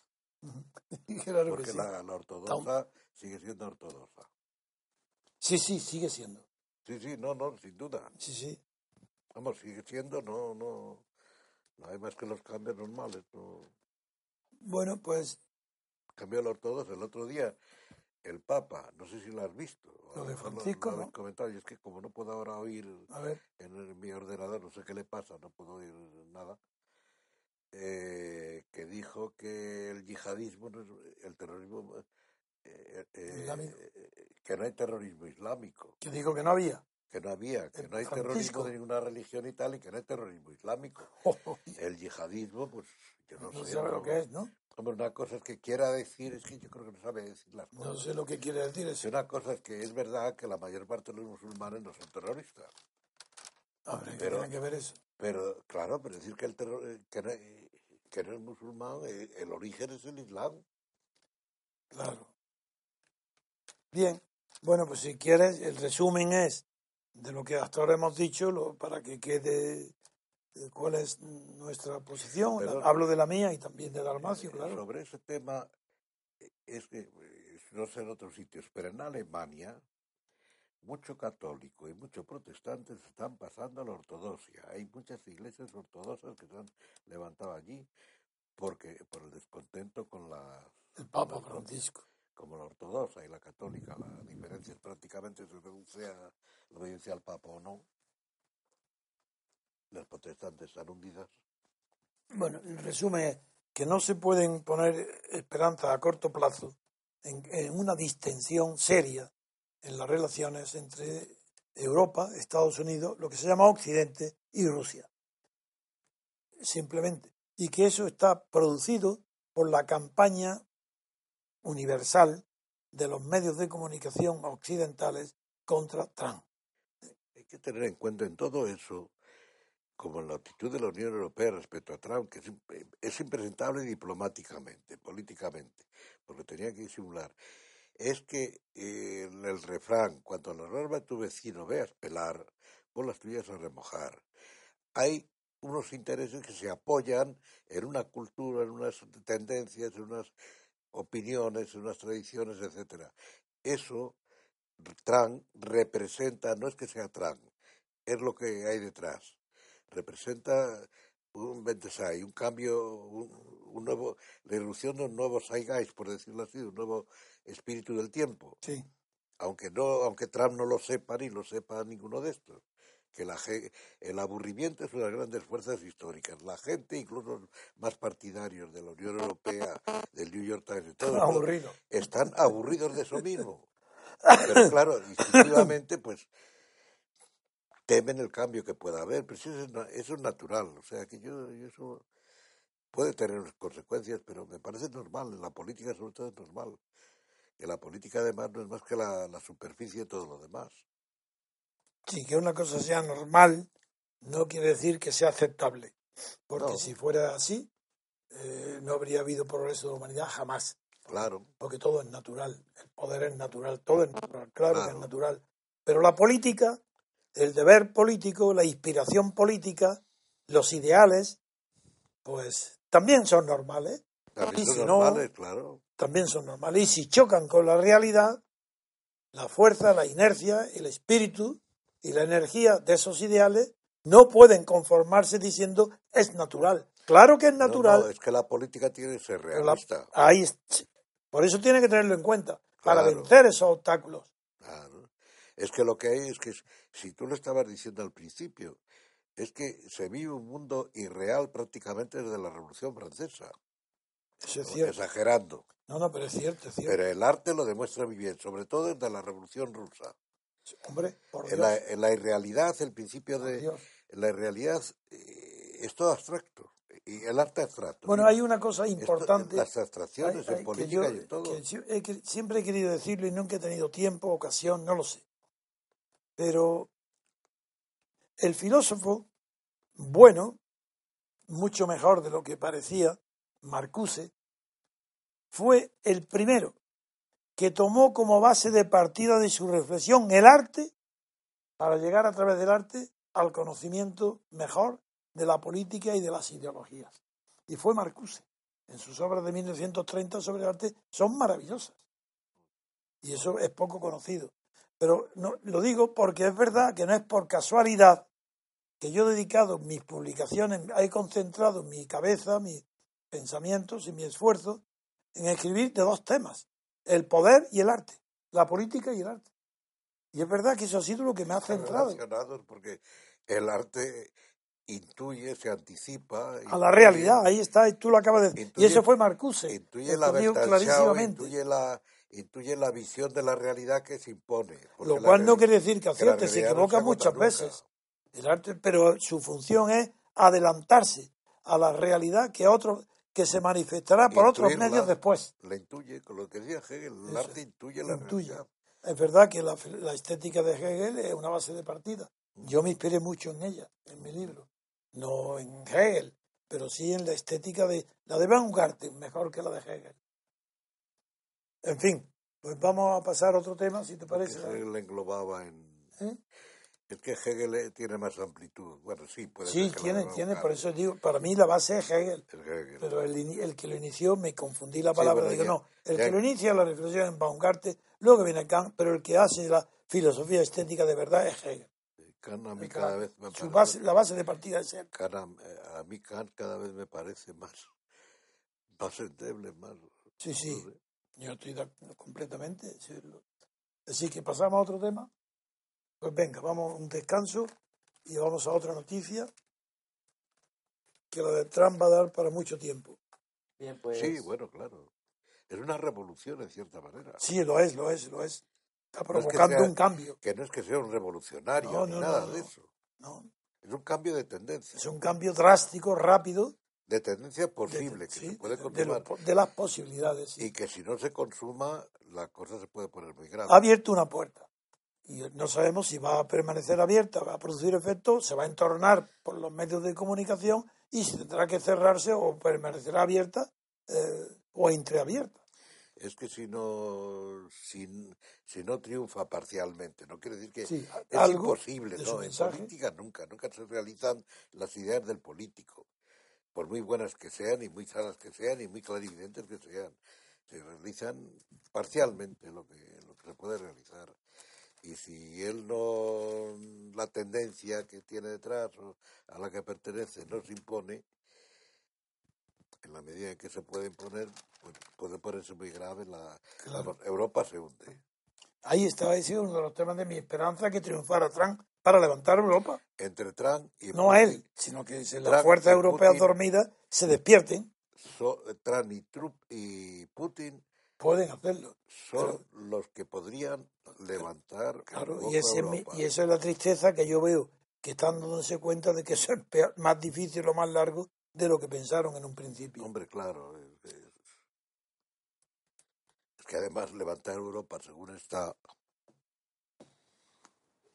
Claro que porque sí. la, la ortodoxa sigue siendo ortodoxa. sí, sí, sigue siendo. Sí, sí, no, no, sin duda. Sí, sí. Vamos, sigue siendo, no, no hay más que los cambios normales. No. Bueno, pues Cambió la ortodoxa. El otro día, el Papa, no sé si lo has visto. Lo de lo Francisco, lo habéis ¿no? es que como no puedo ahora oír a ver, en el- mi ordenador, no sé qué le pasa, no puedo oír nada, eh, que dijo que el yihadismo, no es- el terrorismo, eh, eh, eh, que no hay terrorismo islámico, que dijo que no había. Que no había, que no hay Francisco. terrorismo de ninguna religión y tal, y que no hay terrorismo islámico. El yihadismo, pues yo no, No sé. sabe lo que es, ¿no? Hombre, una cosa es que quiera decir, es que yo creo que no sabe decir las cosas. No sé lo que quiere decir Y eso. una cosa es que es verdad que la mayor parte de los musulmanes no son terroristas. Hombre, ¿qué pero- tiene que ver eso? Pero, claro, pero decir que el terror, eh, que, no, eh, que no es musulmán, eh, el origen es el Islam. Claro. Bien, bueno, pues si quieres, el resumen es de lo que hasta ahora hemos dicho, lo- para que quede eh, cuál es nuestra posición. Hablo de la mía y también de Dalmacio, Eh, claro. Sobre ese tema, eh, es que, eh, no sé en otros sitios, pero en Alemania, mucho católico y mucho protestante se están pasando a la ortodoxia. Hay muchas iglesias ortodoxas que se han levantado allí porque por el descontento con la El Papa Francisco. Como la ortodoxa y la católica, la diferencia es prácticamente se reduce a la obediencia al Papa o no. Las protestantes están hundidas. Bueno, el resumen es que no se pueden poner esperanzas a corto plazo en, en una distensión seria en las relaciones entre Europa, Estados Unidos, lo que se llama Occidente y Rusia. Simplemente. Y que eso está producido por la campaña universal de los medios de comunicación occidentales contra Trump. Hay que tener en cuenta en todo eso, como la actitud de la Unión Europea respecto a Trump, que es, es impresentable diplomáticamente, políticamente, porque tenía que disimular, es que eh, el refrán, cuando la norma de tu vecino veas pelar, vos las tuyas a remojar. Hay unos intereses que se apoyan en una cultura, en unas tendencias, en unas opiniones, unas tradiciones, etcétera. Eso Trump representa, no es que sea Trump, es lo que hay detrás. Representa un Bentesai, un cambio, un, un nuevo, la irrupción de un nuevo Zeitgeist, por decirlo así, un nuevo espíritu del tiempo. Sí. Aunque no, aunque Trump no lo sepa ni lo sepa ninguno de estos. Que la, el aburrimiento es una de las grandes fuerzas históricas. La gente, incluso los más partidarios de la Unión Europea, del New York Times, de todo, todo, Aburrido. están aburridos de eso mismo. Pero claro, instintivamente, pues temen el cambio que pueda haber, pero eso es, eso es natural. O sea, que yo, yo eso puede tener unas consecuencias, pero me parece normal. En la política, sobre todo, es normal. Que la política, además, no es más que la, la superficie de todo lo demás. Sí, que una cosa sea normal no quiere decir que sea aceptable. Porque No. si fuera así, eh, no habría habido progreso de la humanidad jamás. Claro, Porque todo es natural. El poder es natural, todo es natural, claro, que es natural. Pero la política, el deber político, la inspiración política, los ideales, pues también son normales. también Y son si no- normales, claro. también son normales. Y si chocan con la realidad, la fuerza, la inercia, el espíritu y la energía de esos ideales no pueden conformarse diciendo es natural. Claro que es natural. no, es que la política tiene que ser la- realista. ahí por eso tiene que tenerlo en cuenta, para Claro. vencer esos obstáculos. Claro. Es que lo que hay es que, si tú lo estabas diciendo al principio, es que se vive un mundo irreal prácticamente desde la Revolución Francesa, Eso es cierto. exagerando. No, no, pero es cierto, es cierto. Pero el arte lo demuestra muy bien, sobre todo desde la Revolución Rusa. Hombre, por Dios. En la, en la irrealidad, el principio de... Dios. La irrealidad eh, es todo abstracto. Y el arte abstracto. Bueno, hay una cosa esto- importante. las abstracciones Hay- hay en política yo- y en todo. que si- he que- siempre he querido decirlo y nunca he tenido tiempo, ocasión, no lo sé. Pero el filósofo bueno, mucho mejor de lo que parecía, Marcuse, fue el primero que tomó como base de partida de su reflexión el arte para llegar a través del arte al conocimiento mejor de la política y de las ideologías. Y fue Marcuse. En sus obras de 1930 sobre el arte son maravillosas. Y eso es poco conocido. Pero no, lo digo porque es verdad que no es por casualidad que yo he dedicado mis publicaciones, he concentrado mi cabeza, mis pensamientos y mi esfuerzo en escribir de dos temas, el poder y el arte, la política y el arte. Y es verdad que eso ha sido lo que me ha centrado porque el arte intuye, se anticipa. a la realidad. Ahí está, y tú lo acabas de decir. Y eso fue Marcuse. Intuye la clarísimamente. intuye la, intuye la visión de la realidad que se impone. Lo cual no quiere decir que acierte, se no equivoca se muchas nunca. veces. El arte, pero su función es adelantarse a la realidad que otro que se manifestará por otros medios después. La intuye, con lo que decía Hegel, el Eso, arte intuye la intuye. realidad. Es verdad que la, la estética de Hegel es una base de partida. Yo me inspiré mucho en ella, en mi libro. No en Hegel, pero sí en la estética de la de Baumgarten, mejor que la de Hegel. En fin, pues vamos a pasar a otro tema, si te Porque parece. Hegel englobaba en... ¿Eh? Es que Hegel eh, tiene más amplitud. Bueno, sí, puede Sí, tiene, tiene, por eso digo, para mí la base es Hegel. es Hegel. Pero el, el que lo inició, me confundí la palabra, digo, ya- no, el ya- que lo inicia la reflexión en Baumgarten, luego viene Kant, pero el que hace la filosofía estética de verdad es Hegel. Kant a mí cada vez me su parece... base, la base de partida es él. Kant a, eh, a mí Kant cada vez me parece más, más endeble, más... Sí, sí, yo estoy de completamente. Así que pasamos a otro tema. Pues venga, vamos a un descanso y vamos a otra noticia que la de Trump va a dar para mucho tiempo. Bien, pues. Sí, bueno, claro. Es una revolución en cierta manera. Sí, lo es, lo es, lo es. Está No es que provocando sea- un cambio. Que no es que sea un revolucionario No, ni no, nada no, de eso. ¿no? Es un cambio de tendencia. Es un cambio drástico, rápido, De tendencia de, posible, que sí, se puede de- de, consumar. lo- de las posibilidades. sí. Y que si no se consuma, la cosa se puede poner muy grave. Ha abierto una puerta. Y no sabemos si va a permanecer abierta, va a producir efecto, se va a entornar por los medios de comunicación y si tendrá que cerrarse o permanecerá abierta eh, o entreabierta. Es que si no, si, si no triunfa parcialmente, no quiere decir que Sí, es algo imposible, no, en política nunca, nunca se realizan las ideas del político, por muy buenas que sean y muy sanas que sean y muy clarividentes que sean, se realizan parcialmente lo que, lo que se puede realizar. Y si él no, la tendencia que tiene detrás o a la que pertenece no se impone, en la medida en que se puede imponer, pues puede ponerse muy grave la, Claro. vamos, Europa se hunde. Ahí estaba ese uno de los temas de mi esperanza que triunfara Trump para levantar Europa. Entre Trump y No a él, sino que si las fuerzas europeas dormidas se despierten. So, Trump y, Trump y Putin pueden hacerlo. Son los que podrían levantar. Claro, y, ese, y eso es la tristeza que yo veo, que están dándose cuenta de que eso es más difícil o más largo de lo que pensaron en un principio. Hombre, claro. Es, que además levantar Europa, según está.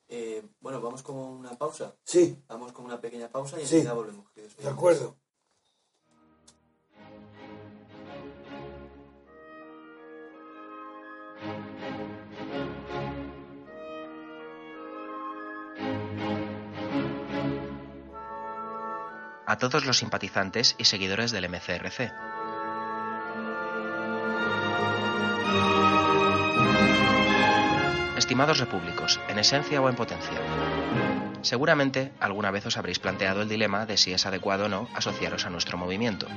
Eh, bueno, vamos con una pausa. Sí. Vamos con una pequeña pausa y sí. enseguida volvemos. De acuerdo. A todos los simpatizantes y seguidores del MCRC. Estimados repúblicos, en esencia o en potencia, seguramente alguna vez os habréis planteado el dilema de si es adecuado o no asociaros a nuestro movimiento.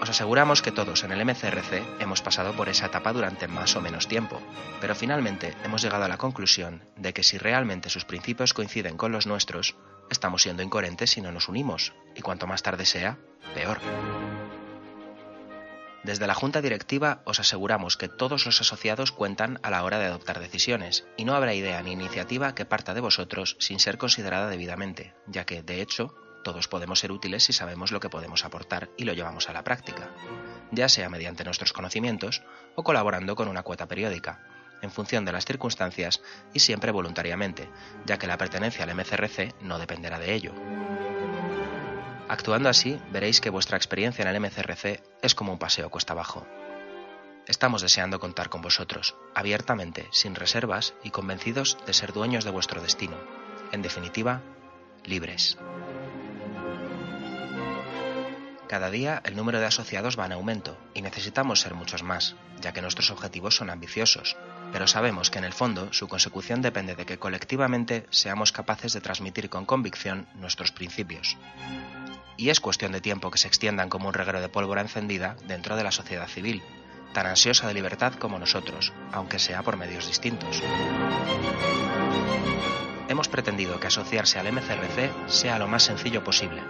Os aseguramos que todos en el MCRC hemos pasado por esa etapa durante más o menos tiempo, pero finalmente hemos llegado a la conclusión de que si realmente sus principios coinciden con los nuestros, estamos siendo incoherentes si no nos unimos, y cuanto más tarde sea, peor. Desde la Junta Directiva os aseguramos que todos los asociados cuentan a la hora de adoptar decisiones, y no habrá idea ni iniciativa que parta de vosotros sin ser considerada debidamente, ya que, de hecho, todos podemos ser útiles si sabemos lo que podemos aportar y lo llevamos a la práctica, ya sea mediante nuestros conocimientos o colaborando con una cuota periódica, en función de las circunstancias y siempre voluntariamente, ya que la pertenencia al MCRC no dependerá de ello. Actuando así, veréis que vuestra experiencia en el MCRC es como un paseo cuesta abajo. Estamos deseando contar con vosotros, abiertamente, sin reservas y convencidos de ser dueños de vuestro destino. En definitiva, libres. Cada día el número de asociados va en aumento y necesitamos ser muchos más, ya que nuestros objetivos son ambiciosos, pero sabemos que en el fondo su consecución depende de que colectivamente seamos capaces de transmitir con convicción nuestros principios. Y es cuestión de tiempo que se extiendan como un reguero de pólvora encendida dentro de la sociedad civil, tan ansiosa de libertad como nosotros, aunque sea por medios distintos. Hemos pretendido que asociarse al MCRC sea lo más sencillo posible.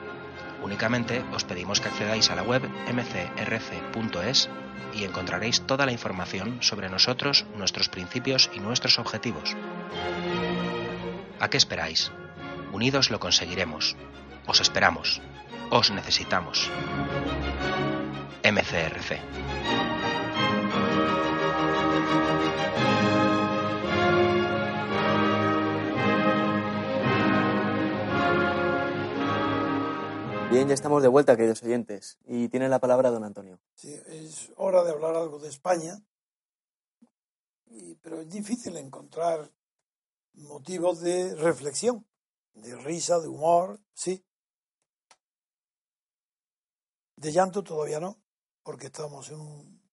Únicamente os pedimos que accedáis a la web mcrc.es y encontraréis toda la información sobre nosotros, nuestros principios y nuestros objetivos. ¿A qué esperáis? Unidos lo conseguiremos. Os esperamos. Os necesitamos. MCRC. Bien, ya estamos de vuelta, queridos oyentes, y tiene la palabra don Antonio. Sí, es hora de hablar algo de España, pero es difícil encontrar motivos de reflexión, de risa, de humor, sí. De llanto todavía no, porque estamos en un,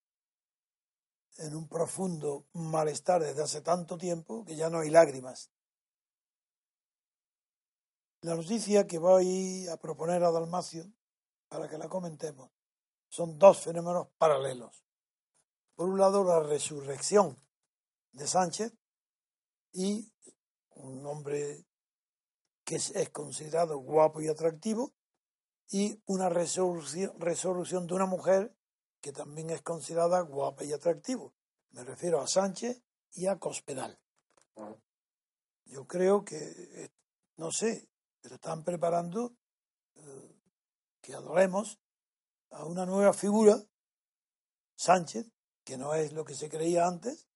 en un profundo malestar desde hace tanto tiempo que ya no hay lágrimas. La noticia que voy a proponer a Dalmacio para que la comentemos son dos fenómenos paralelos. Por un lado, la resurrección de Sánchez y un hombre que es, considerado guapo y atractivo y una resolución, resolución de una mujer que también es considerada guapa y atractivo. Me refiero a Sánchez y a Cospedal. Yo creo que, no sé, pero están preparando eh, que adoremos a una nueva figura, Sánchez, que no es lo que se creía antes,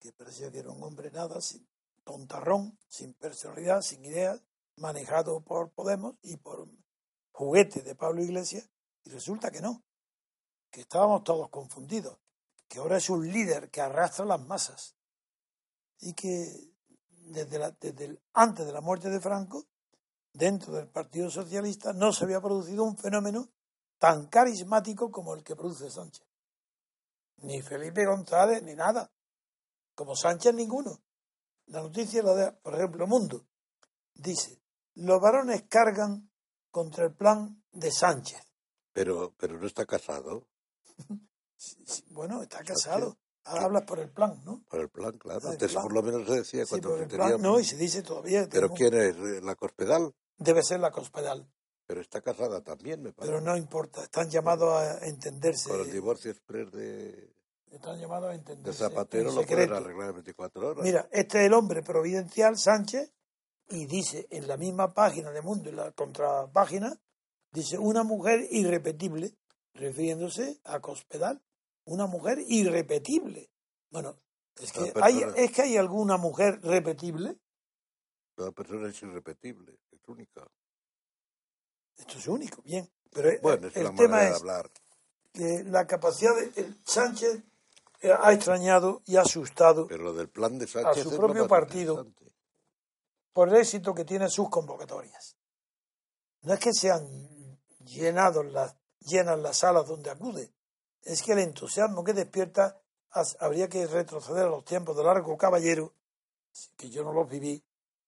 que parecía que era un hombre nada, sin, tontarrón, sin personalidad, sin ideas, manejado por Podemos y por juguete de Pablo Iglesias, y resulta que no, que estábamos todos confundidos, que ahora es un líder que arrastra las masas y que desde, la, desde antes de la muerte de Franco dentro del Partido Socialista no se había producido un fenómeno tan carismático como el que produce Sánchez. Ni Felipe González, ni nada. Como Sánchez, ninguno. La noticia la de, por ejemplo, Mundo. Dice, los varones cargan contra el plan de Sánchez. Pero, pero no está casado. bueno, está casado. Ahora hablas por el plan, ¿no? Por el plan, claro. El Antes plan. por lo menos se decía Sí, cuando por se el tenía... plan, no, y se dice todavía. Pero ¿quién es? Eh, ¿La Cospedal? Debe ser la Cospedal, Pero está casada también, me parece. pero no importa, están llamados a entenderse. Con el divorcio express de, Están llamados a de entenderse. Zapatero en lo pueden arreglar en 24 horas. Mira, este es el hombre providencial, Sánchez, y dice en la misma página de Mundo, en la contrapágina, dice una mujer irrepetible, refiriéndose a Cospedal, una mujer irrepetible. Bueno, es que, hay, es que hay alguna mujer repetible, Toda persona es irrepetible, es única. esto es único, bien, pero el- Bueno, es el tema es hablar. que la capacidad de el Sánchez eh, ha extrañado y ha asustado Pero lo del plan de Sánchez su es lo propio partido. Por el éxito que tienen sus convocatorias. No es que sean llenados las, llenas las salas donde acude, es que el entusiasmo que despierta habría que retroceder a los tiempos de largo caballero, que yo no los viví,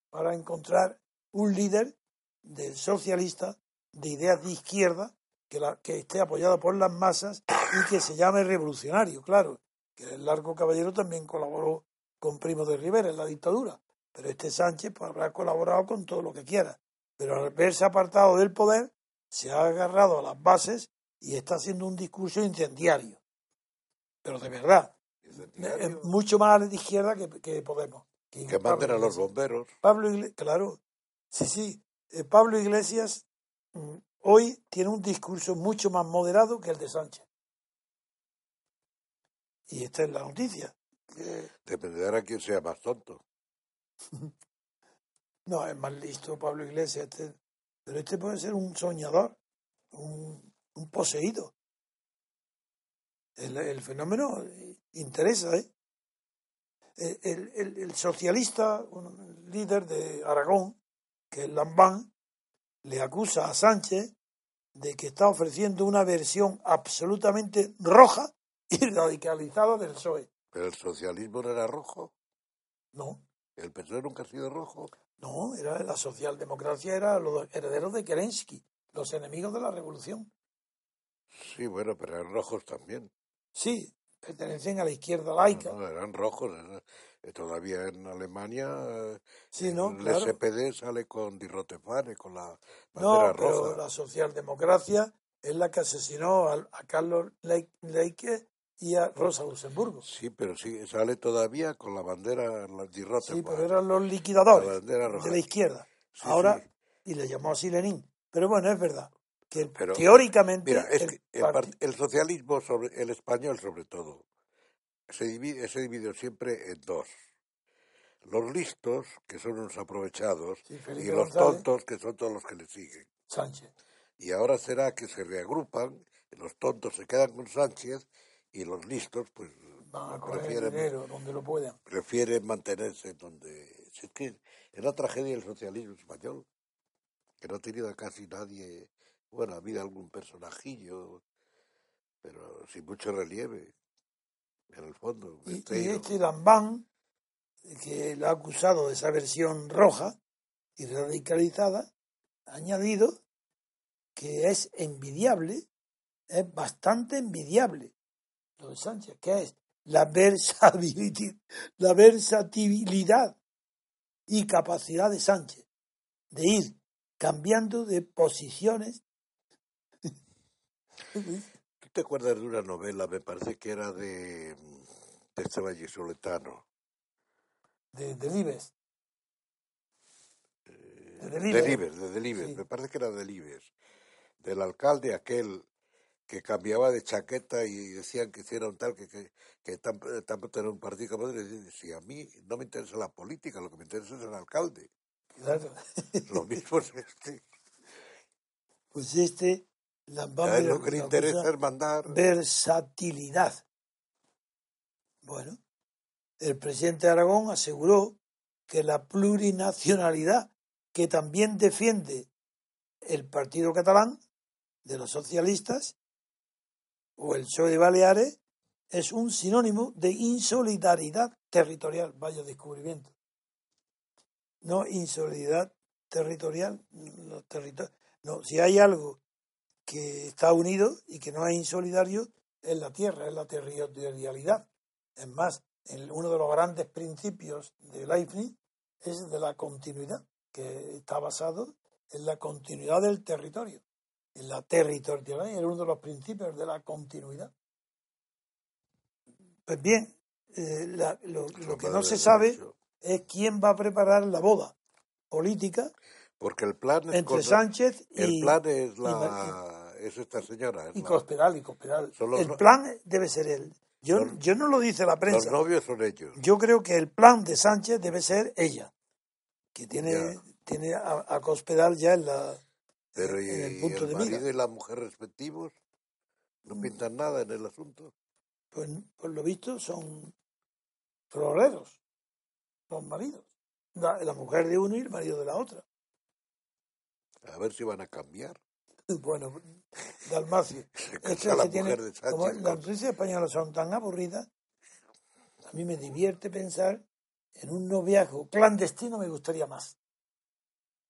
para encontrar un líder del socialista de ideas de izquierda que, la- que esté apoyado por las masas y que se llame revolucionario, claro, que el largo caballero también colaboró con Primo de Rivera en la dictadura, pero este Sánchez pues, habrá colaborado con todo lo que quiera, pero al verse apartado del poder se ha agarrado a las bases y está haciendo un discurso incendiario, pero de verdad, es mucho más de izquierda que, que Podemos. Que Pablo manden a los bomberos. Pablo Iglesias, claro, sí, sí. Eh, Pablo Iglesias mm, hoy tiene un discurso mucho más moderado que el de Sánchez. Y esta es la noticia. que- Dependerá quién sea más tonto. no, es más listo Pablo Iglesias, este, pero este puede ser un soñador, un, un poseído. El, el fenómeno interesa, ¿eh? El- el socialista, un líder de Aragón, que es Lambán, le acusa a Sánchez de que está ofreciendo una versión absolutamente roja y radicalizada del PSOE. Pero el socialismo no era rojo. No, El PSOE nunca ha sido rojo. no, era la socialdemocracia, era los herederos de Kerensky, los enemigos de la revolución. Sí, bueno, pero eran rojos también. Sí, pertenecen a la izquierda laica. No, no, eran rojos. eh, Todavía en Alemania eh, Sí, no, el claro. SPD sale con Die Rote Fahne, con la No, bandera pero roja. la socialdemocracia es la que asesinó a, a Carlos Leike y a Rosa Luxemburgo. Sí, pero sí, sale todavía con la bandera, Die Rote Sí, pero eran los liquidadores La bandera roja. de la izquierda. Sí, Ahora, sí. y le llamó así Lenin. Pero bueno, es verdad que Pero, teóricamente Mira, es el que el, parti- part- el socialismo, sobre el español sobre todo, se divide, se divide siempre en dos. Los listos, que son unos aprovechados, Sí, y los González. tontos, que son todos los que le siguen. Sánchez. Y ahora será que se reagrupan, los tontos se quedan con Sánchez y los listos, pues, Van a prefieren, dinero donde lo puedan. prefieren mantenerse donde... Si es que es la tragedia del socialismo español, que no ha tenido a casi nadie... Bueno, ha habido algún personajillo, pero sin mucho relieve, en el fondo. Y, y este Lambán, que lo ha acusado de esa versión roja y radicalizada, ha añadido que es envidiable, es bastante envidiable lo de Sánchez, que es la versatilidad, la versatilidad y capacidad de Sánchez de ir cambiando de posiciones. ¿Tú te acuerdas de una novela, me parece que era de, de este vallisoletano? de Delibes. Eh, De Delibes. Delibes, de Delibes, Sí. me parece que era Delibes, del alcalde aquel que cambiaba de chaqueta y decían que un tal que, que, que tener un partido como otro, y si a mí no me interesa la política, lo que me interesa es el alcalde. Claro. Lo mismo es este. Pues este Lambán lo que le interesa es mandar. versatilidad. Bueno, el presidente de Aragón aseguró que la plurinacionalidad que también defiende el Partido Catalán de los socialistas o el PSOE de Baleares es un sinónimo de insolidaridad territorial. Vaya descubrimiento. No insolidaridad territorial. los territo- no, si hay algo que está unido y que no es insolidario es la tierra, es la territorialidad. Es más, el- uno de los grandes principios de Leibniz es de la continuidad, que está basado en la continuidad del territorio. En la territorialidad era uno de los principios de la continuidad. Pues bien, eh, la- lo, lo que no se sabe es quién va a preparar la boda política Porque el plan es entre Sánchez el y, plan es y la es esta señora. es y la- Cospedal y Cospedal. Los El no- plan debe ser él. Yo, Los- yo no lo dice la los prensa. novios son ellos. Yo creo que el plan de Sánchez debe ser ella, que tiene, Ya. tiene a, a Cospedal ya en, la, Pero y, en el y punto el de marido mira. y la mujer respectivos no pintan nada en el asunto. Pues por lo visto son floreros, los maridos. La, la mujer de uno y el marido de la otra. A ver si van a cambiar. Bueno, Dalmacio. Se la tiene- mujer de como las noticias españolas son tan aburridas, a mí me divierte pensar en un noviazgo clandestino me gustaría más.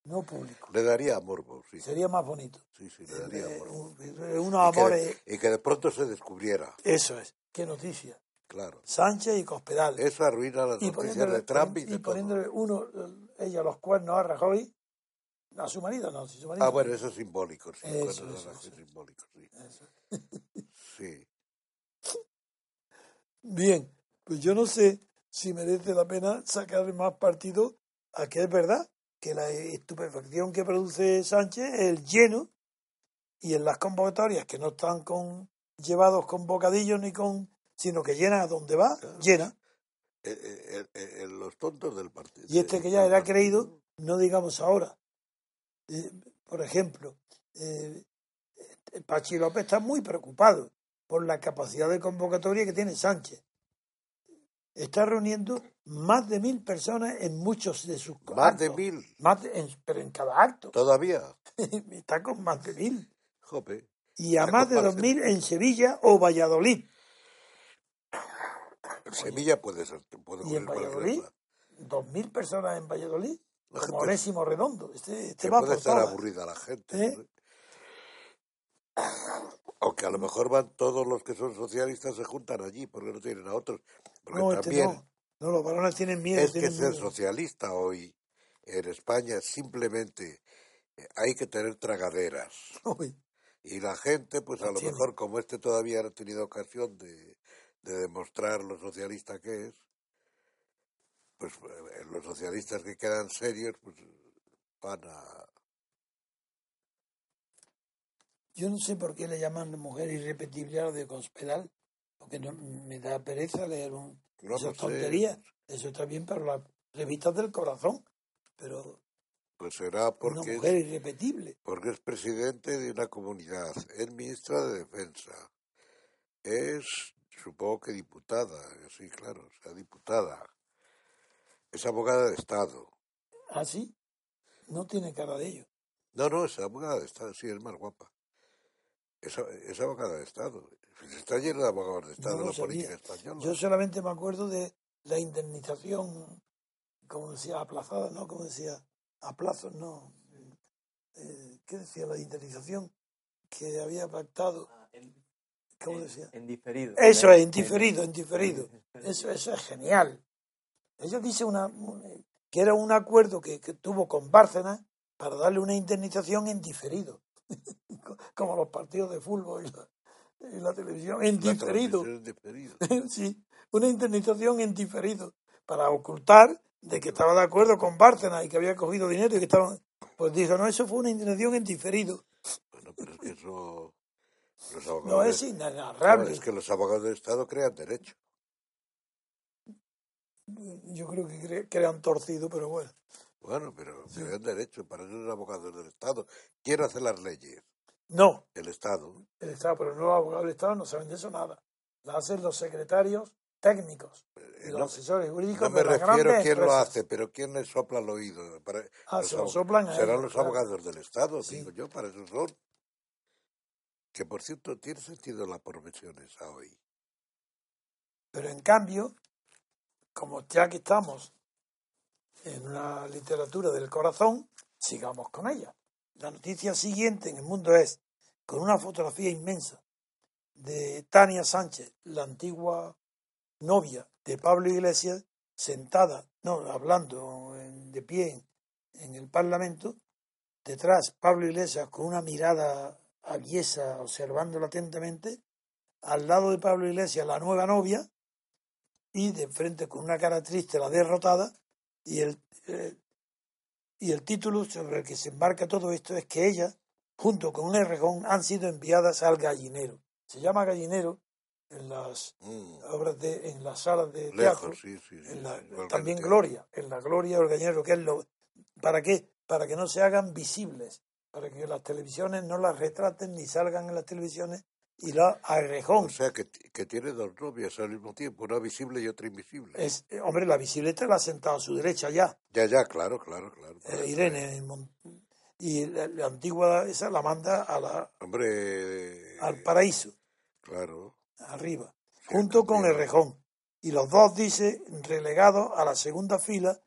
No público. Le daría morbo, sí. Sería más bonito. Sí, sí, le daría Eh, morbo. un- eh, unos Y que, amores. y que de pronto se descubriera, Eso es. Qué noticia. claro. Sánchez y Cospedal. Eso arruina las y noticias de Trump y y de todo. poniéndole uno, eh, ella los cuernos a Rajoy, a su marido no, si su marido Ah, bueno, eso es simbólico, sí. Eso, simbólico, sí. Sí. Bien, pues yo no sé si merece la pena sacar más partido a que es verdad que la estupefacción que produce Sánchez es el lleno y en las convocatorias que no están con llevados con bocadillos ni con sino que llena a donde va, llena. Eh, eh, eh, los tontos del partido. Y este que ya era creído, no digamos ahora. Por ejemplo, Pachi López está muy preocupado por la capacidad de convocatoria que tiene Sánchez. Está reuniendo más de mil personas en muchos de sus Más de mil. Más de- en- pero en cada acto. Todavía. está con más de mil. Jope. Y a más de dos mil en Sevilla o Valladolid. Sevilla puede ser. Puede Y en Valladolid, dos mil personas en Valladolid. La Como gente- Redondo. Este, este va puede por estar todas. aburrida la gente. ¿Eh? Aunque a lo mejor van todos los que son socialistas se juntan allí porque no tienen a otros. Porque No, este también no. No, los varones tienen miedo. es que ser socialista hoy en España simplemente eh, hay que tener tragaderas. Uy, Y la gente, pues a lo tiene. mejor como este todavía no ha tenido ocasión de, de demostrar lo socialista que es, pues eh, los socialistas que quedan serios, pues van a... Yo no sé por qué le llaman mujer irrepetible a lo de Cospedal, porque no, me da pereza leer un, No esas lo sé. tonterías. Eso está bien para las revistas del corazón, pero Pues será una porque mujer es, irrepetible. porque es presidente de una comunidad, es ministra de Defensa, es, supongo que diputada, sí, claro, o sea, diputada, es abogada de Estado. ¿Ah, sí? No tiene cara de ello. No, no, es abogada de Estado, sí, es más guapa. Es, es abogada de Estado. Está lleno de abogados de Estado No la política española. Yo solamente me acuerdo de la indemnización, como decía, aplazada, ¿no? Como decía, a plazos, no. Eh, ¿Qué decía la indemnización que había pactado? ¿Cómo decía? En diferido. Eso ¿eh? es, en diferido, en diferido. Eso, eso es genial. Ella dice una, un- que era un acuerdo que, que tuvo con Bárcenas para darle una indemnización en diferido. Como los partidos de fútbol y la, y la televisión, en La diferido. transmisión en diferido. sí, una indemnización en diferido para ocultar de que estaba de acuerdo con Bárcenas y que había cogido dinero y que estaba... Pues dijo, no, eso fue una indemnización en diferido. Bueno, pero es que eso... Los abogados No es No, inenarrable. es que los abogados de Estado crean derecho. Yo creo que cre- crean torcido, pero bueno. Bueno, pero crean derecho para ser los abogados del Estado. ¿Quién hace las leyes? No, El Estado. el Estado, pero no los abogados del Estado no saben de eso nada. La hacen los secretarios técnicos y Eh, los no, asesores jurídicos no me las refiero a quién lo hace, pero quién le sopla al oído. Para- Ah, los se lo soplan a Serán ellos, los claro. abogados del Estado, Sí. digo yo, para eso son. Que por cierto, tiene sentido la profesión esa hoy. Pero en cambio, como ya que estamos en una literatura del corazón, sigamos con ella. La noticia siguiente en el mundo es, con una fotografía inmensa de Tania Sánchez, la antigua novia de Pablo Iglesias, sentada, no, hablando de pie en, el Parlamento, detrás Pablo Iglesias con una mirada aviesa, observándola atentamente, al lado de Pablo Iglesias la nueva novia, y de frente con una cara triste la derrotada, y el, eh, y el título sobre el que se embarca todo esto es que ella, junto con un errejón, han sido enviadas al gallinero. Se llama gallinero en las Mm, obras de, en las salas de teatro, lejos, sí, sí. sí, en la- también gloria, en la gloria del gallinero, que es lo, ¿para qué? Para que no se hagan visibles, para que las televisiones no las retraten ni salgan en las televisiones y la arrejón. O sea, que, que tiene dos novias al mismo tiempo, una visible y otra invisible. es, eh, hombre, la visibileta la ha sentado a su derecha ya, Ya, ya, claro, claro, claro. eh, Irene, y la, la antigua esa la manda a la. Hombre, al paraíso, claro. arriba, Sí, junto con. Errejón. Y los dos, dice, relegados a la segunda fila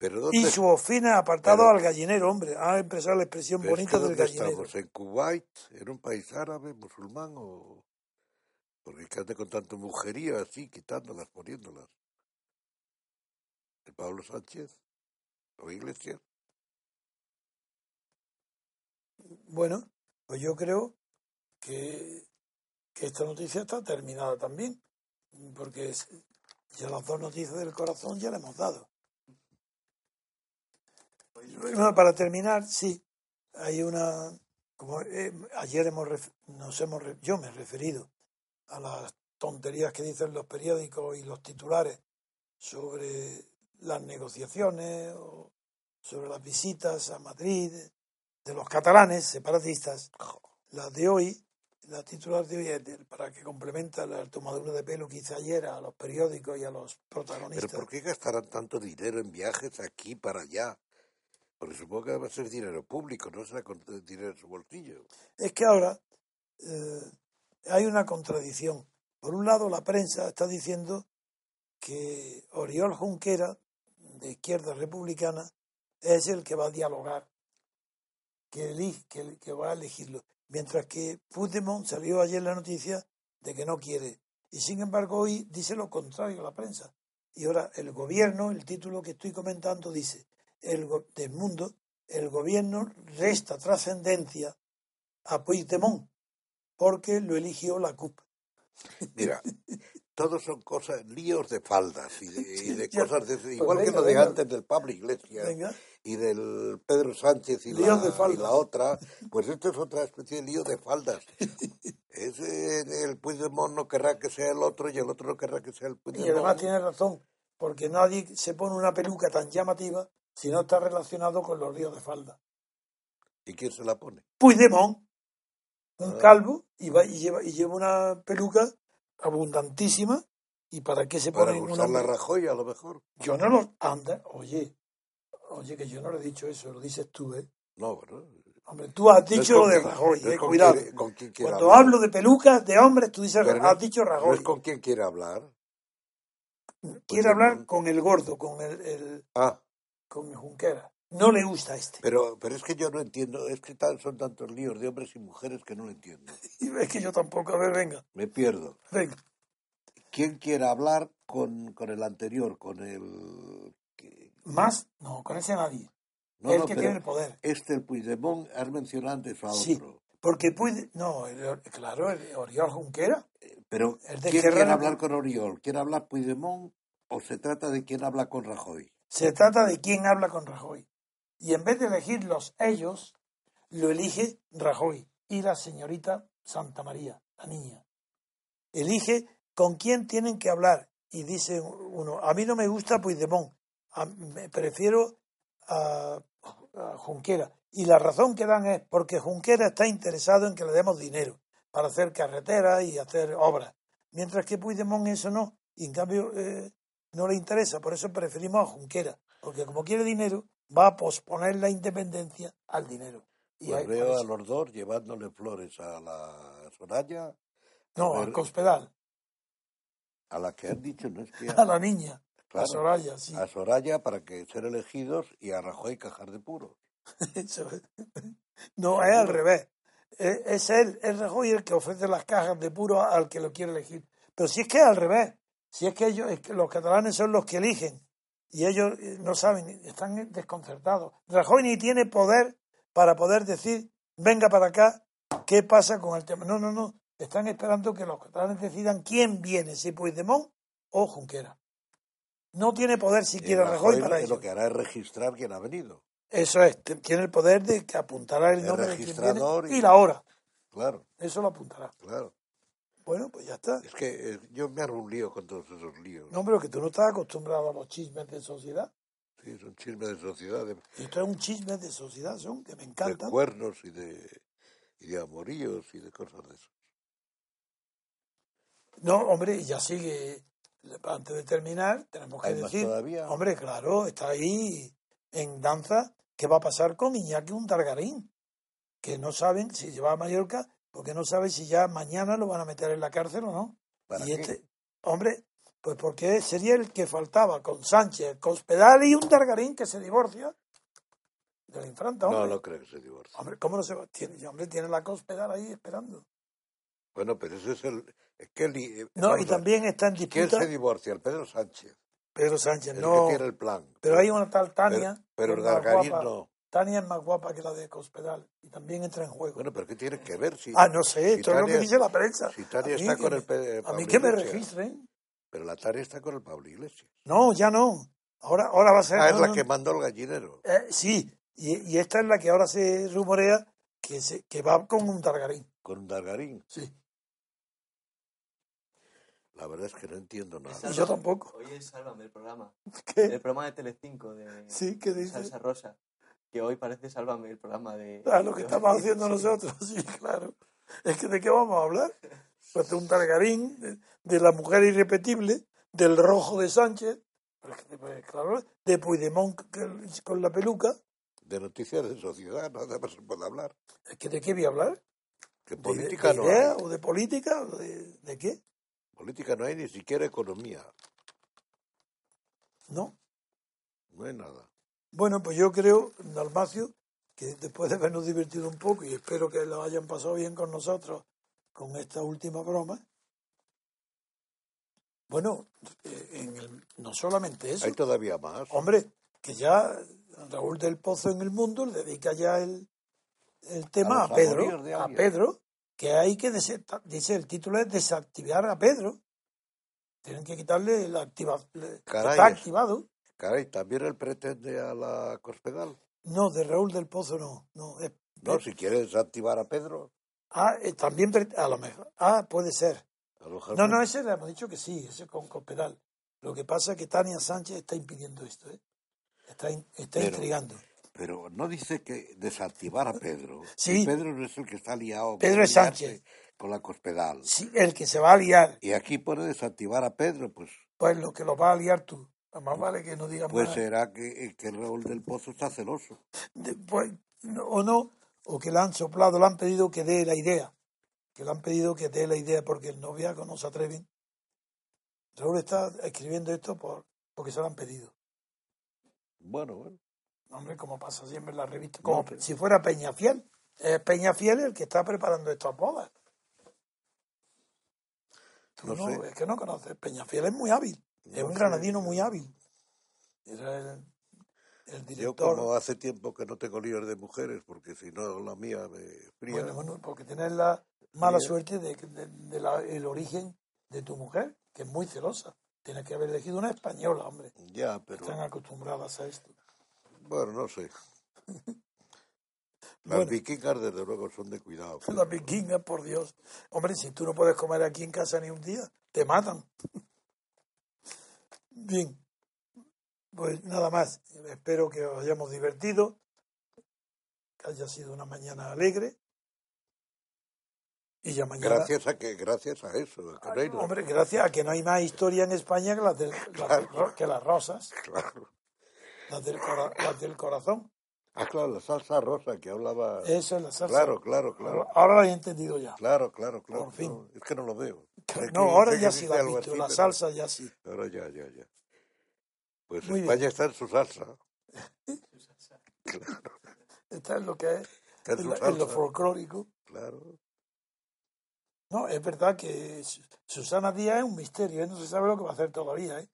Pero ¿dónde, y sus fines apartados pero- al gallinero, hombre. Ha empezado la expresión pero es que bonita del ¿dónde gallinero. estamos? ¿En Kuwait? ¿En un país árabe, musulmán o...? Porque que con tanto mujerío así, quitándolas, poniéndolas. ¿De Pablo Sánchez? ¿O Iglesias? Bueno, pues yo creo que, que esta noticia está terminada también, porque es- ya las dos noticias del corazón ya le hemos dado. Bueno, para terminar, sí, hay una, como eh, ayer hemos, nos hemos, yo me he referido a las tonterías que dicen los periódicos y los titulares sobre las negociaciones o sobre las visitas a Madrid de los catalanes separatistas. La de hoy, la titular de hoy es de- para que complementa la tomadura de pelo que hice ayer a los periódicos y a los ¿Pero protagonistas. por qué gastarán tanto dinero en viajes aquí para allá? Porque supongo que va a ser dinero público, no será con dinero en su bolsillo. Es que ahora eh, hay una contradicción. Por un lado, la prensa está diciendo que Oriol Junquera, de izquierda republicana, es el que va a dialogar, que, eli- que, que va a elegirlo. Mientras que Puigdemont salió ayer la noticia de que no quiere. Y sin embargo, hoy dice lo contrario la prensa. Y ahora el gobierno, el título que estoy comentando, dice el del mundo, el gobierno resta trascendencia a Puigdemont porque lo eligió la CUP. Mira, todos son cosas, líos de faldas y de, y de Ya, cosas de, pues igual que lo de venga. antes del Pablo Iglesias Venga, y del Pedro Sánchez y la, de y la otra, pues esto es otra especie de lío de faldas. Es, el Puigdemont no querrá que sea el otro y el otro no querrá que sea el y Puigdemont. además tiene razón, porque nadie se pone una peluca tan llamativa si no está relacionado con los ríos de falda. ¿Y quién se la pone? Puigdemont, un Ah. calvo, y, va, y, lleva, y lleva una peluca abundantísima. ¿Y para qué se Para pone usar la? Rajoy a lo mejor. Yo no lo... Anda, oye, oye, que yo no le he dicho eso, lo dices tú, ¿eh? No, bueno. Hombre, tú has dicho lo de quien- Rajoy, no eh, con cuidado. con Cuando hablar. hablo de pelucas de hombres, tú dices, Pero has dicho No Rajoy. es con quién quiere hablar. Quiere hablar con el gordo, con el, el- Ah, con Junquera. No le gusta este. pero, pero es que yo no entiendo, es que son tantos líos de hombres y mujeres que no lo entiendo. Y ves que yo tampoco. A ver, venga, Me pierdo. venga. ¿Quién quiere hablar con, con el anterior, con el... que- ¿Más? No, con ese nadie. No, el no, que pero tiene el poder. este, el Puigdemont, has mencionado antes a Sí. otro. Porque puede. No, el- claro, el Oriol Junquera. Pero, El de ¿quién quiere hablar con Oriol? ¿Quiere hablar Puigdemont o se trata de quién habla con Rajoy? Se trata de quién habla con Rajoy. Y en vez de elegirlos ellos, lo elige Rajoy y la señorita Santa María, la niña. Elige con quién tienen que hablar. Y dice uno, a mí no me gusta Puigdemont, a- me prefiero a, a Junquera. Y la razón que dan es porque Junquera está interesado en que le demos dinero para hacer carreteras y hacer obras. Mientras que Puigdemont eso no. Y en cambio eh, no le interesa. Por eso preferimos a Junquera. Porque como quiere dinero, va a posponer la independencia al dinero. Y Pues veo a los dos llevándole flores a la Soraya, no, al. Cospedal, a la que han dicho, no es que a la niña, Claro. a Soraya, sí. a Soraya para que ser elegidos y a Rajoy cajar de puro. Eso es. No, es al revés. Es, es él, es Rajoy el que ofrece las cajas de puro al que lo quiere elegir. Pero si es que es al revés. Si es que ellos, es que los catalanes son los que eligen y ellos eh, no saben, están desconcertados. Rajoy ni tiene poder para poder decir, venga para acá, ¿qué pasa con el tema? No, no, no. Están esperando que los catalanes decidan quién viene, si Puigdemont o Junquera. No tiene poder siquiera Rajoy, para ello. Lo que hará es registrar quién ha venido. Eso es, tiene el poder de que apuntará el, El nombre de quien viene y- y la hora. Claro, Eso lo apuntará. claro. Bueno, pues ya está. Es que eh, yo me hago un lío con todos esos líos. No, pero que tú no estás acostumbrado a los chismes de sociedad. Sí, son chismes de sociedad, de, esto es un chisme de sociedad, son que me de encantan. cuernos y de, y de amoríos y de cosas de eso. No, hombre, ya sigue. Antes de terminar, tenemos que ¿Hay más decir. todavía? Hombre, claro, está ahí en danza. ¿Qué va a pasar con Iñaki un Targarín? Que no saben si se va a Mallorca, porque no saben si ya mañana lo van a meter en la cárcel o no. ¿Para y qué? este, hombre, pues porque sería el que faltaba con Sánchez, Cospedal y un Targarín que se divorcia de la infanta. No, Hombre, no creo que se divorcie. hombre ¿cómo no se va? Tiene, hombre, tiene la Cospedal ahí esperando. Bueno, pero ese es el... Es que el, eh, No, y también está en ¿Quién disputa se divorcia? El Pedro Sánchez. Pedro Sánchez. El No, que tiene el plan. pero hay una tal Tania. Pero, el guapa. no. Tania es más guapa que la de Cospedal y también entra en juego. Bueno, pero ¿qué tiene que ver? Si, ah, no sé, si esto es lo que dice la prensa. si Tania está que con el Pe- A mí que me registren. Pero la Tania está con el Pablo Iglesias. No, ya no. Ahora, ahora va a ser. Ah, es la no. que mandó el gallinero. Eh, sí, y, y esta es la que ahora se rumorea que, se, que va con un Targarín. Con un Dargarín. Sí, La verdad es que no entiendo nada. yo tampoco. Hoy es Sálvame el programa. ¿Qué? El programa de Telecinco de Sí, ¿qué dice? Salsa Rosa. Que hoy parece Sálvame el programa de... Ah, lo que de- estamos haciendo nosotros, sí, claro. Es que ¿de qué vamos a hablar? Pues de un Targarín, de, de la mujer irrepetible, del rojo de Sánchez, pues, pues, claro, de Puigdemont con la peluca. De noticias de sociedad, nada más se puede hablar. Es que ¿De qué voy a hablar? ¿De, política de no idea hay. o de política? ¿O de, de qué? Política no hay ni siquiera economía. No. No hay nada. Bueno, pues yo creo, Dalmacio, que después de habernos divertido un poco y espero que lo hayan pasado bien con nosotros con esta última broma, bueno, eh, en el- no solamente eso, Hay todavía más. hombre, que ya Raúl del Pozo en el mundo le dedica ya el, el tema A Pedro, a. Pedro, que hay que, dice el título es desactivar a Pedro. Tienen que quitarle el activa, está es- activado. Caray, también él pretende a la Cospedal. No, de Raúl del Pozo no, no, es No, si quiere desactivar a Pedro. Ah, eh, también, a lo mejor. Ah, puede ser. No, no, ese le hemos dicho que sí, ese con Cospedal. Lo que pasa es que Tania Sánchez está impidiendo esto, ¿eh? Está, in- está Pero- intrigando. Pero no dice que desactivar a Pedro. Sí. Pedro no es el que está liado Pedro con es Sánchez. con la Cospedal. Sí, el que se va a liar, Y aquí pone desactivar a Pedro, pues, pues lo que lo va a liar tú. Más vale que no digas pues será que, que Raúl del Pozo está celoso. Después, no- o no, o que le han soplado, le han pedido que dé la idea. Que le han pedido que dé la idea porque el noviazgo no se atreven. Raúl está escribiendo esto por, porque se lo han pedido. Bueno, bueno. Hombre, como pasa siempre en la revista, como No, pero- si fuera Peñafiel. Es Peñafiel el que está preparando estas bodas. Tú No no, sé. es que no conoces. Peñafiel es muy hábil. Es un granadino muy hábil. Era el, el Yo director. como hace tiempo que no tengo líos de mujeres, porque si no la mía me fría. Bueno, bueno, porque tienes la mala Fría. suerte de, de- de la- el origen de tu mujer, que es muy celosa. Tienes que haber elegido una española, hombre. Ya, pero Están acostumbradas a esto. bueno, no sé. Las Bueno. vikingas, desde luego, son de cuidado. La vikinga, por Dios. Hombre, si tú no puedes comer aquí en casa ni un día, te matan. Bien. Pues nada más. Espero que os hayamos divertido. Que haya sido una mañana alegre. Y ya mañana. Gracias a que, gracias a eso, a que no hay nada. Hombre, gracias a que no hay más historia en España que las, del- las que las rosas, Claro. las del, cora- las del corazón. Ah, claro, la salsa rosa que hablaba. Eso es la salsa. Claro, claro, claro. Ahora la he entendido ya. Claro, claro, claro. Por fin. No, es que no lo veo. No, ahora ya sí la visto. La salsa ya sí. Ahora ya, ya, ya. Pues Muy España bien. está en su salsa. Está en lo que es, Está en en, en lo folclórico. Claro. No, es verdad que Su- Susana Díaz es un misterio, ¿eh? no se sabe lo que va a hacer todavía. ¿eh?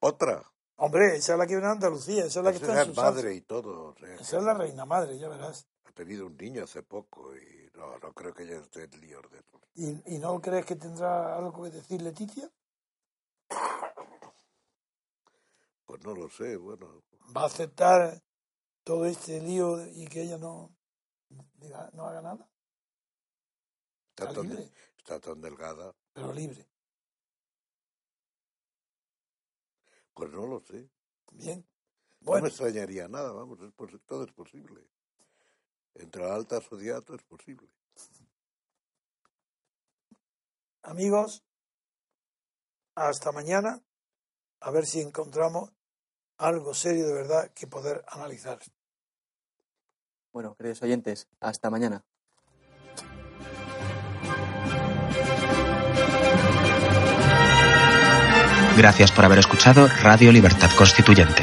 Otra. Hombre, esa es la que viene de Andalucía, esa es la que está en es salsa. madre y todo. o sea, Esa es la reina madre, ya verás. Ha tenido un niño hace poco y no, no creo que ella esté en líos de eso. ¿Y, y no crees que tendrá algo que decir Leticia? Pues no lo sé, bueno. ¿Va a aceptar todo este lío y que ella no, diga- no haga nada? Está Está tan, libre, está tan delgada. pero libre. Pues no lo sé. Bien. No Bueno, me extrañaría nada, vamos, es todo es posible. Entre la alta sociedad todo es posible. Amigos, hasta mañana, a ver si encontramos algo serio de verdad que poder analizar. Bueno, queridos oyentes, hasta mañana. Gracias por haber escuchado Radio Libertad Constituyente.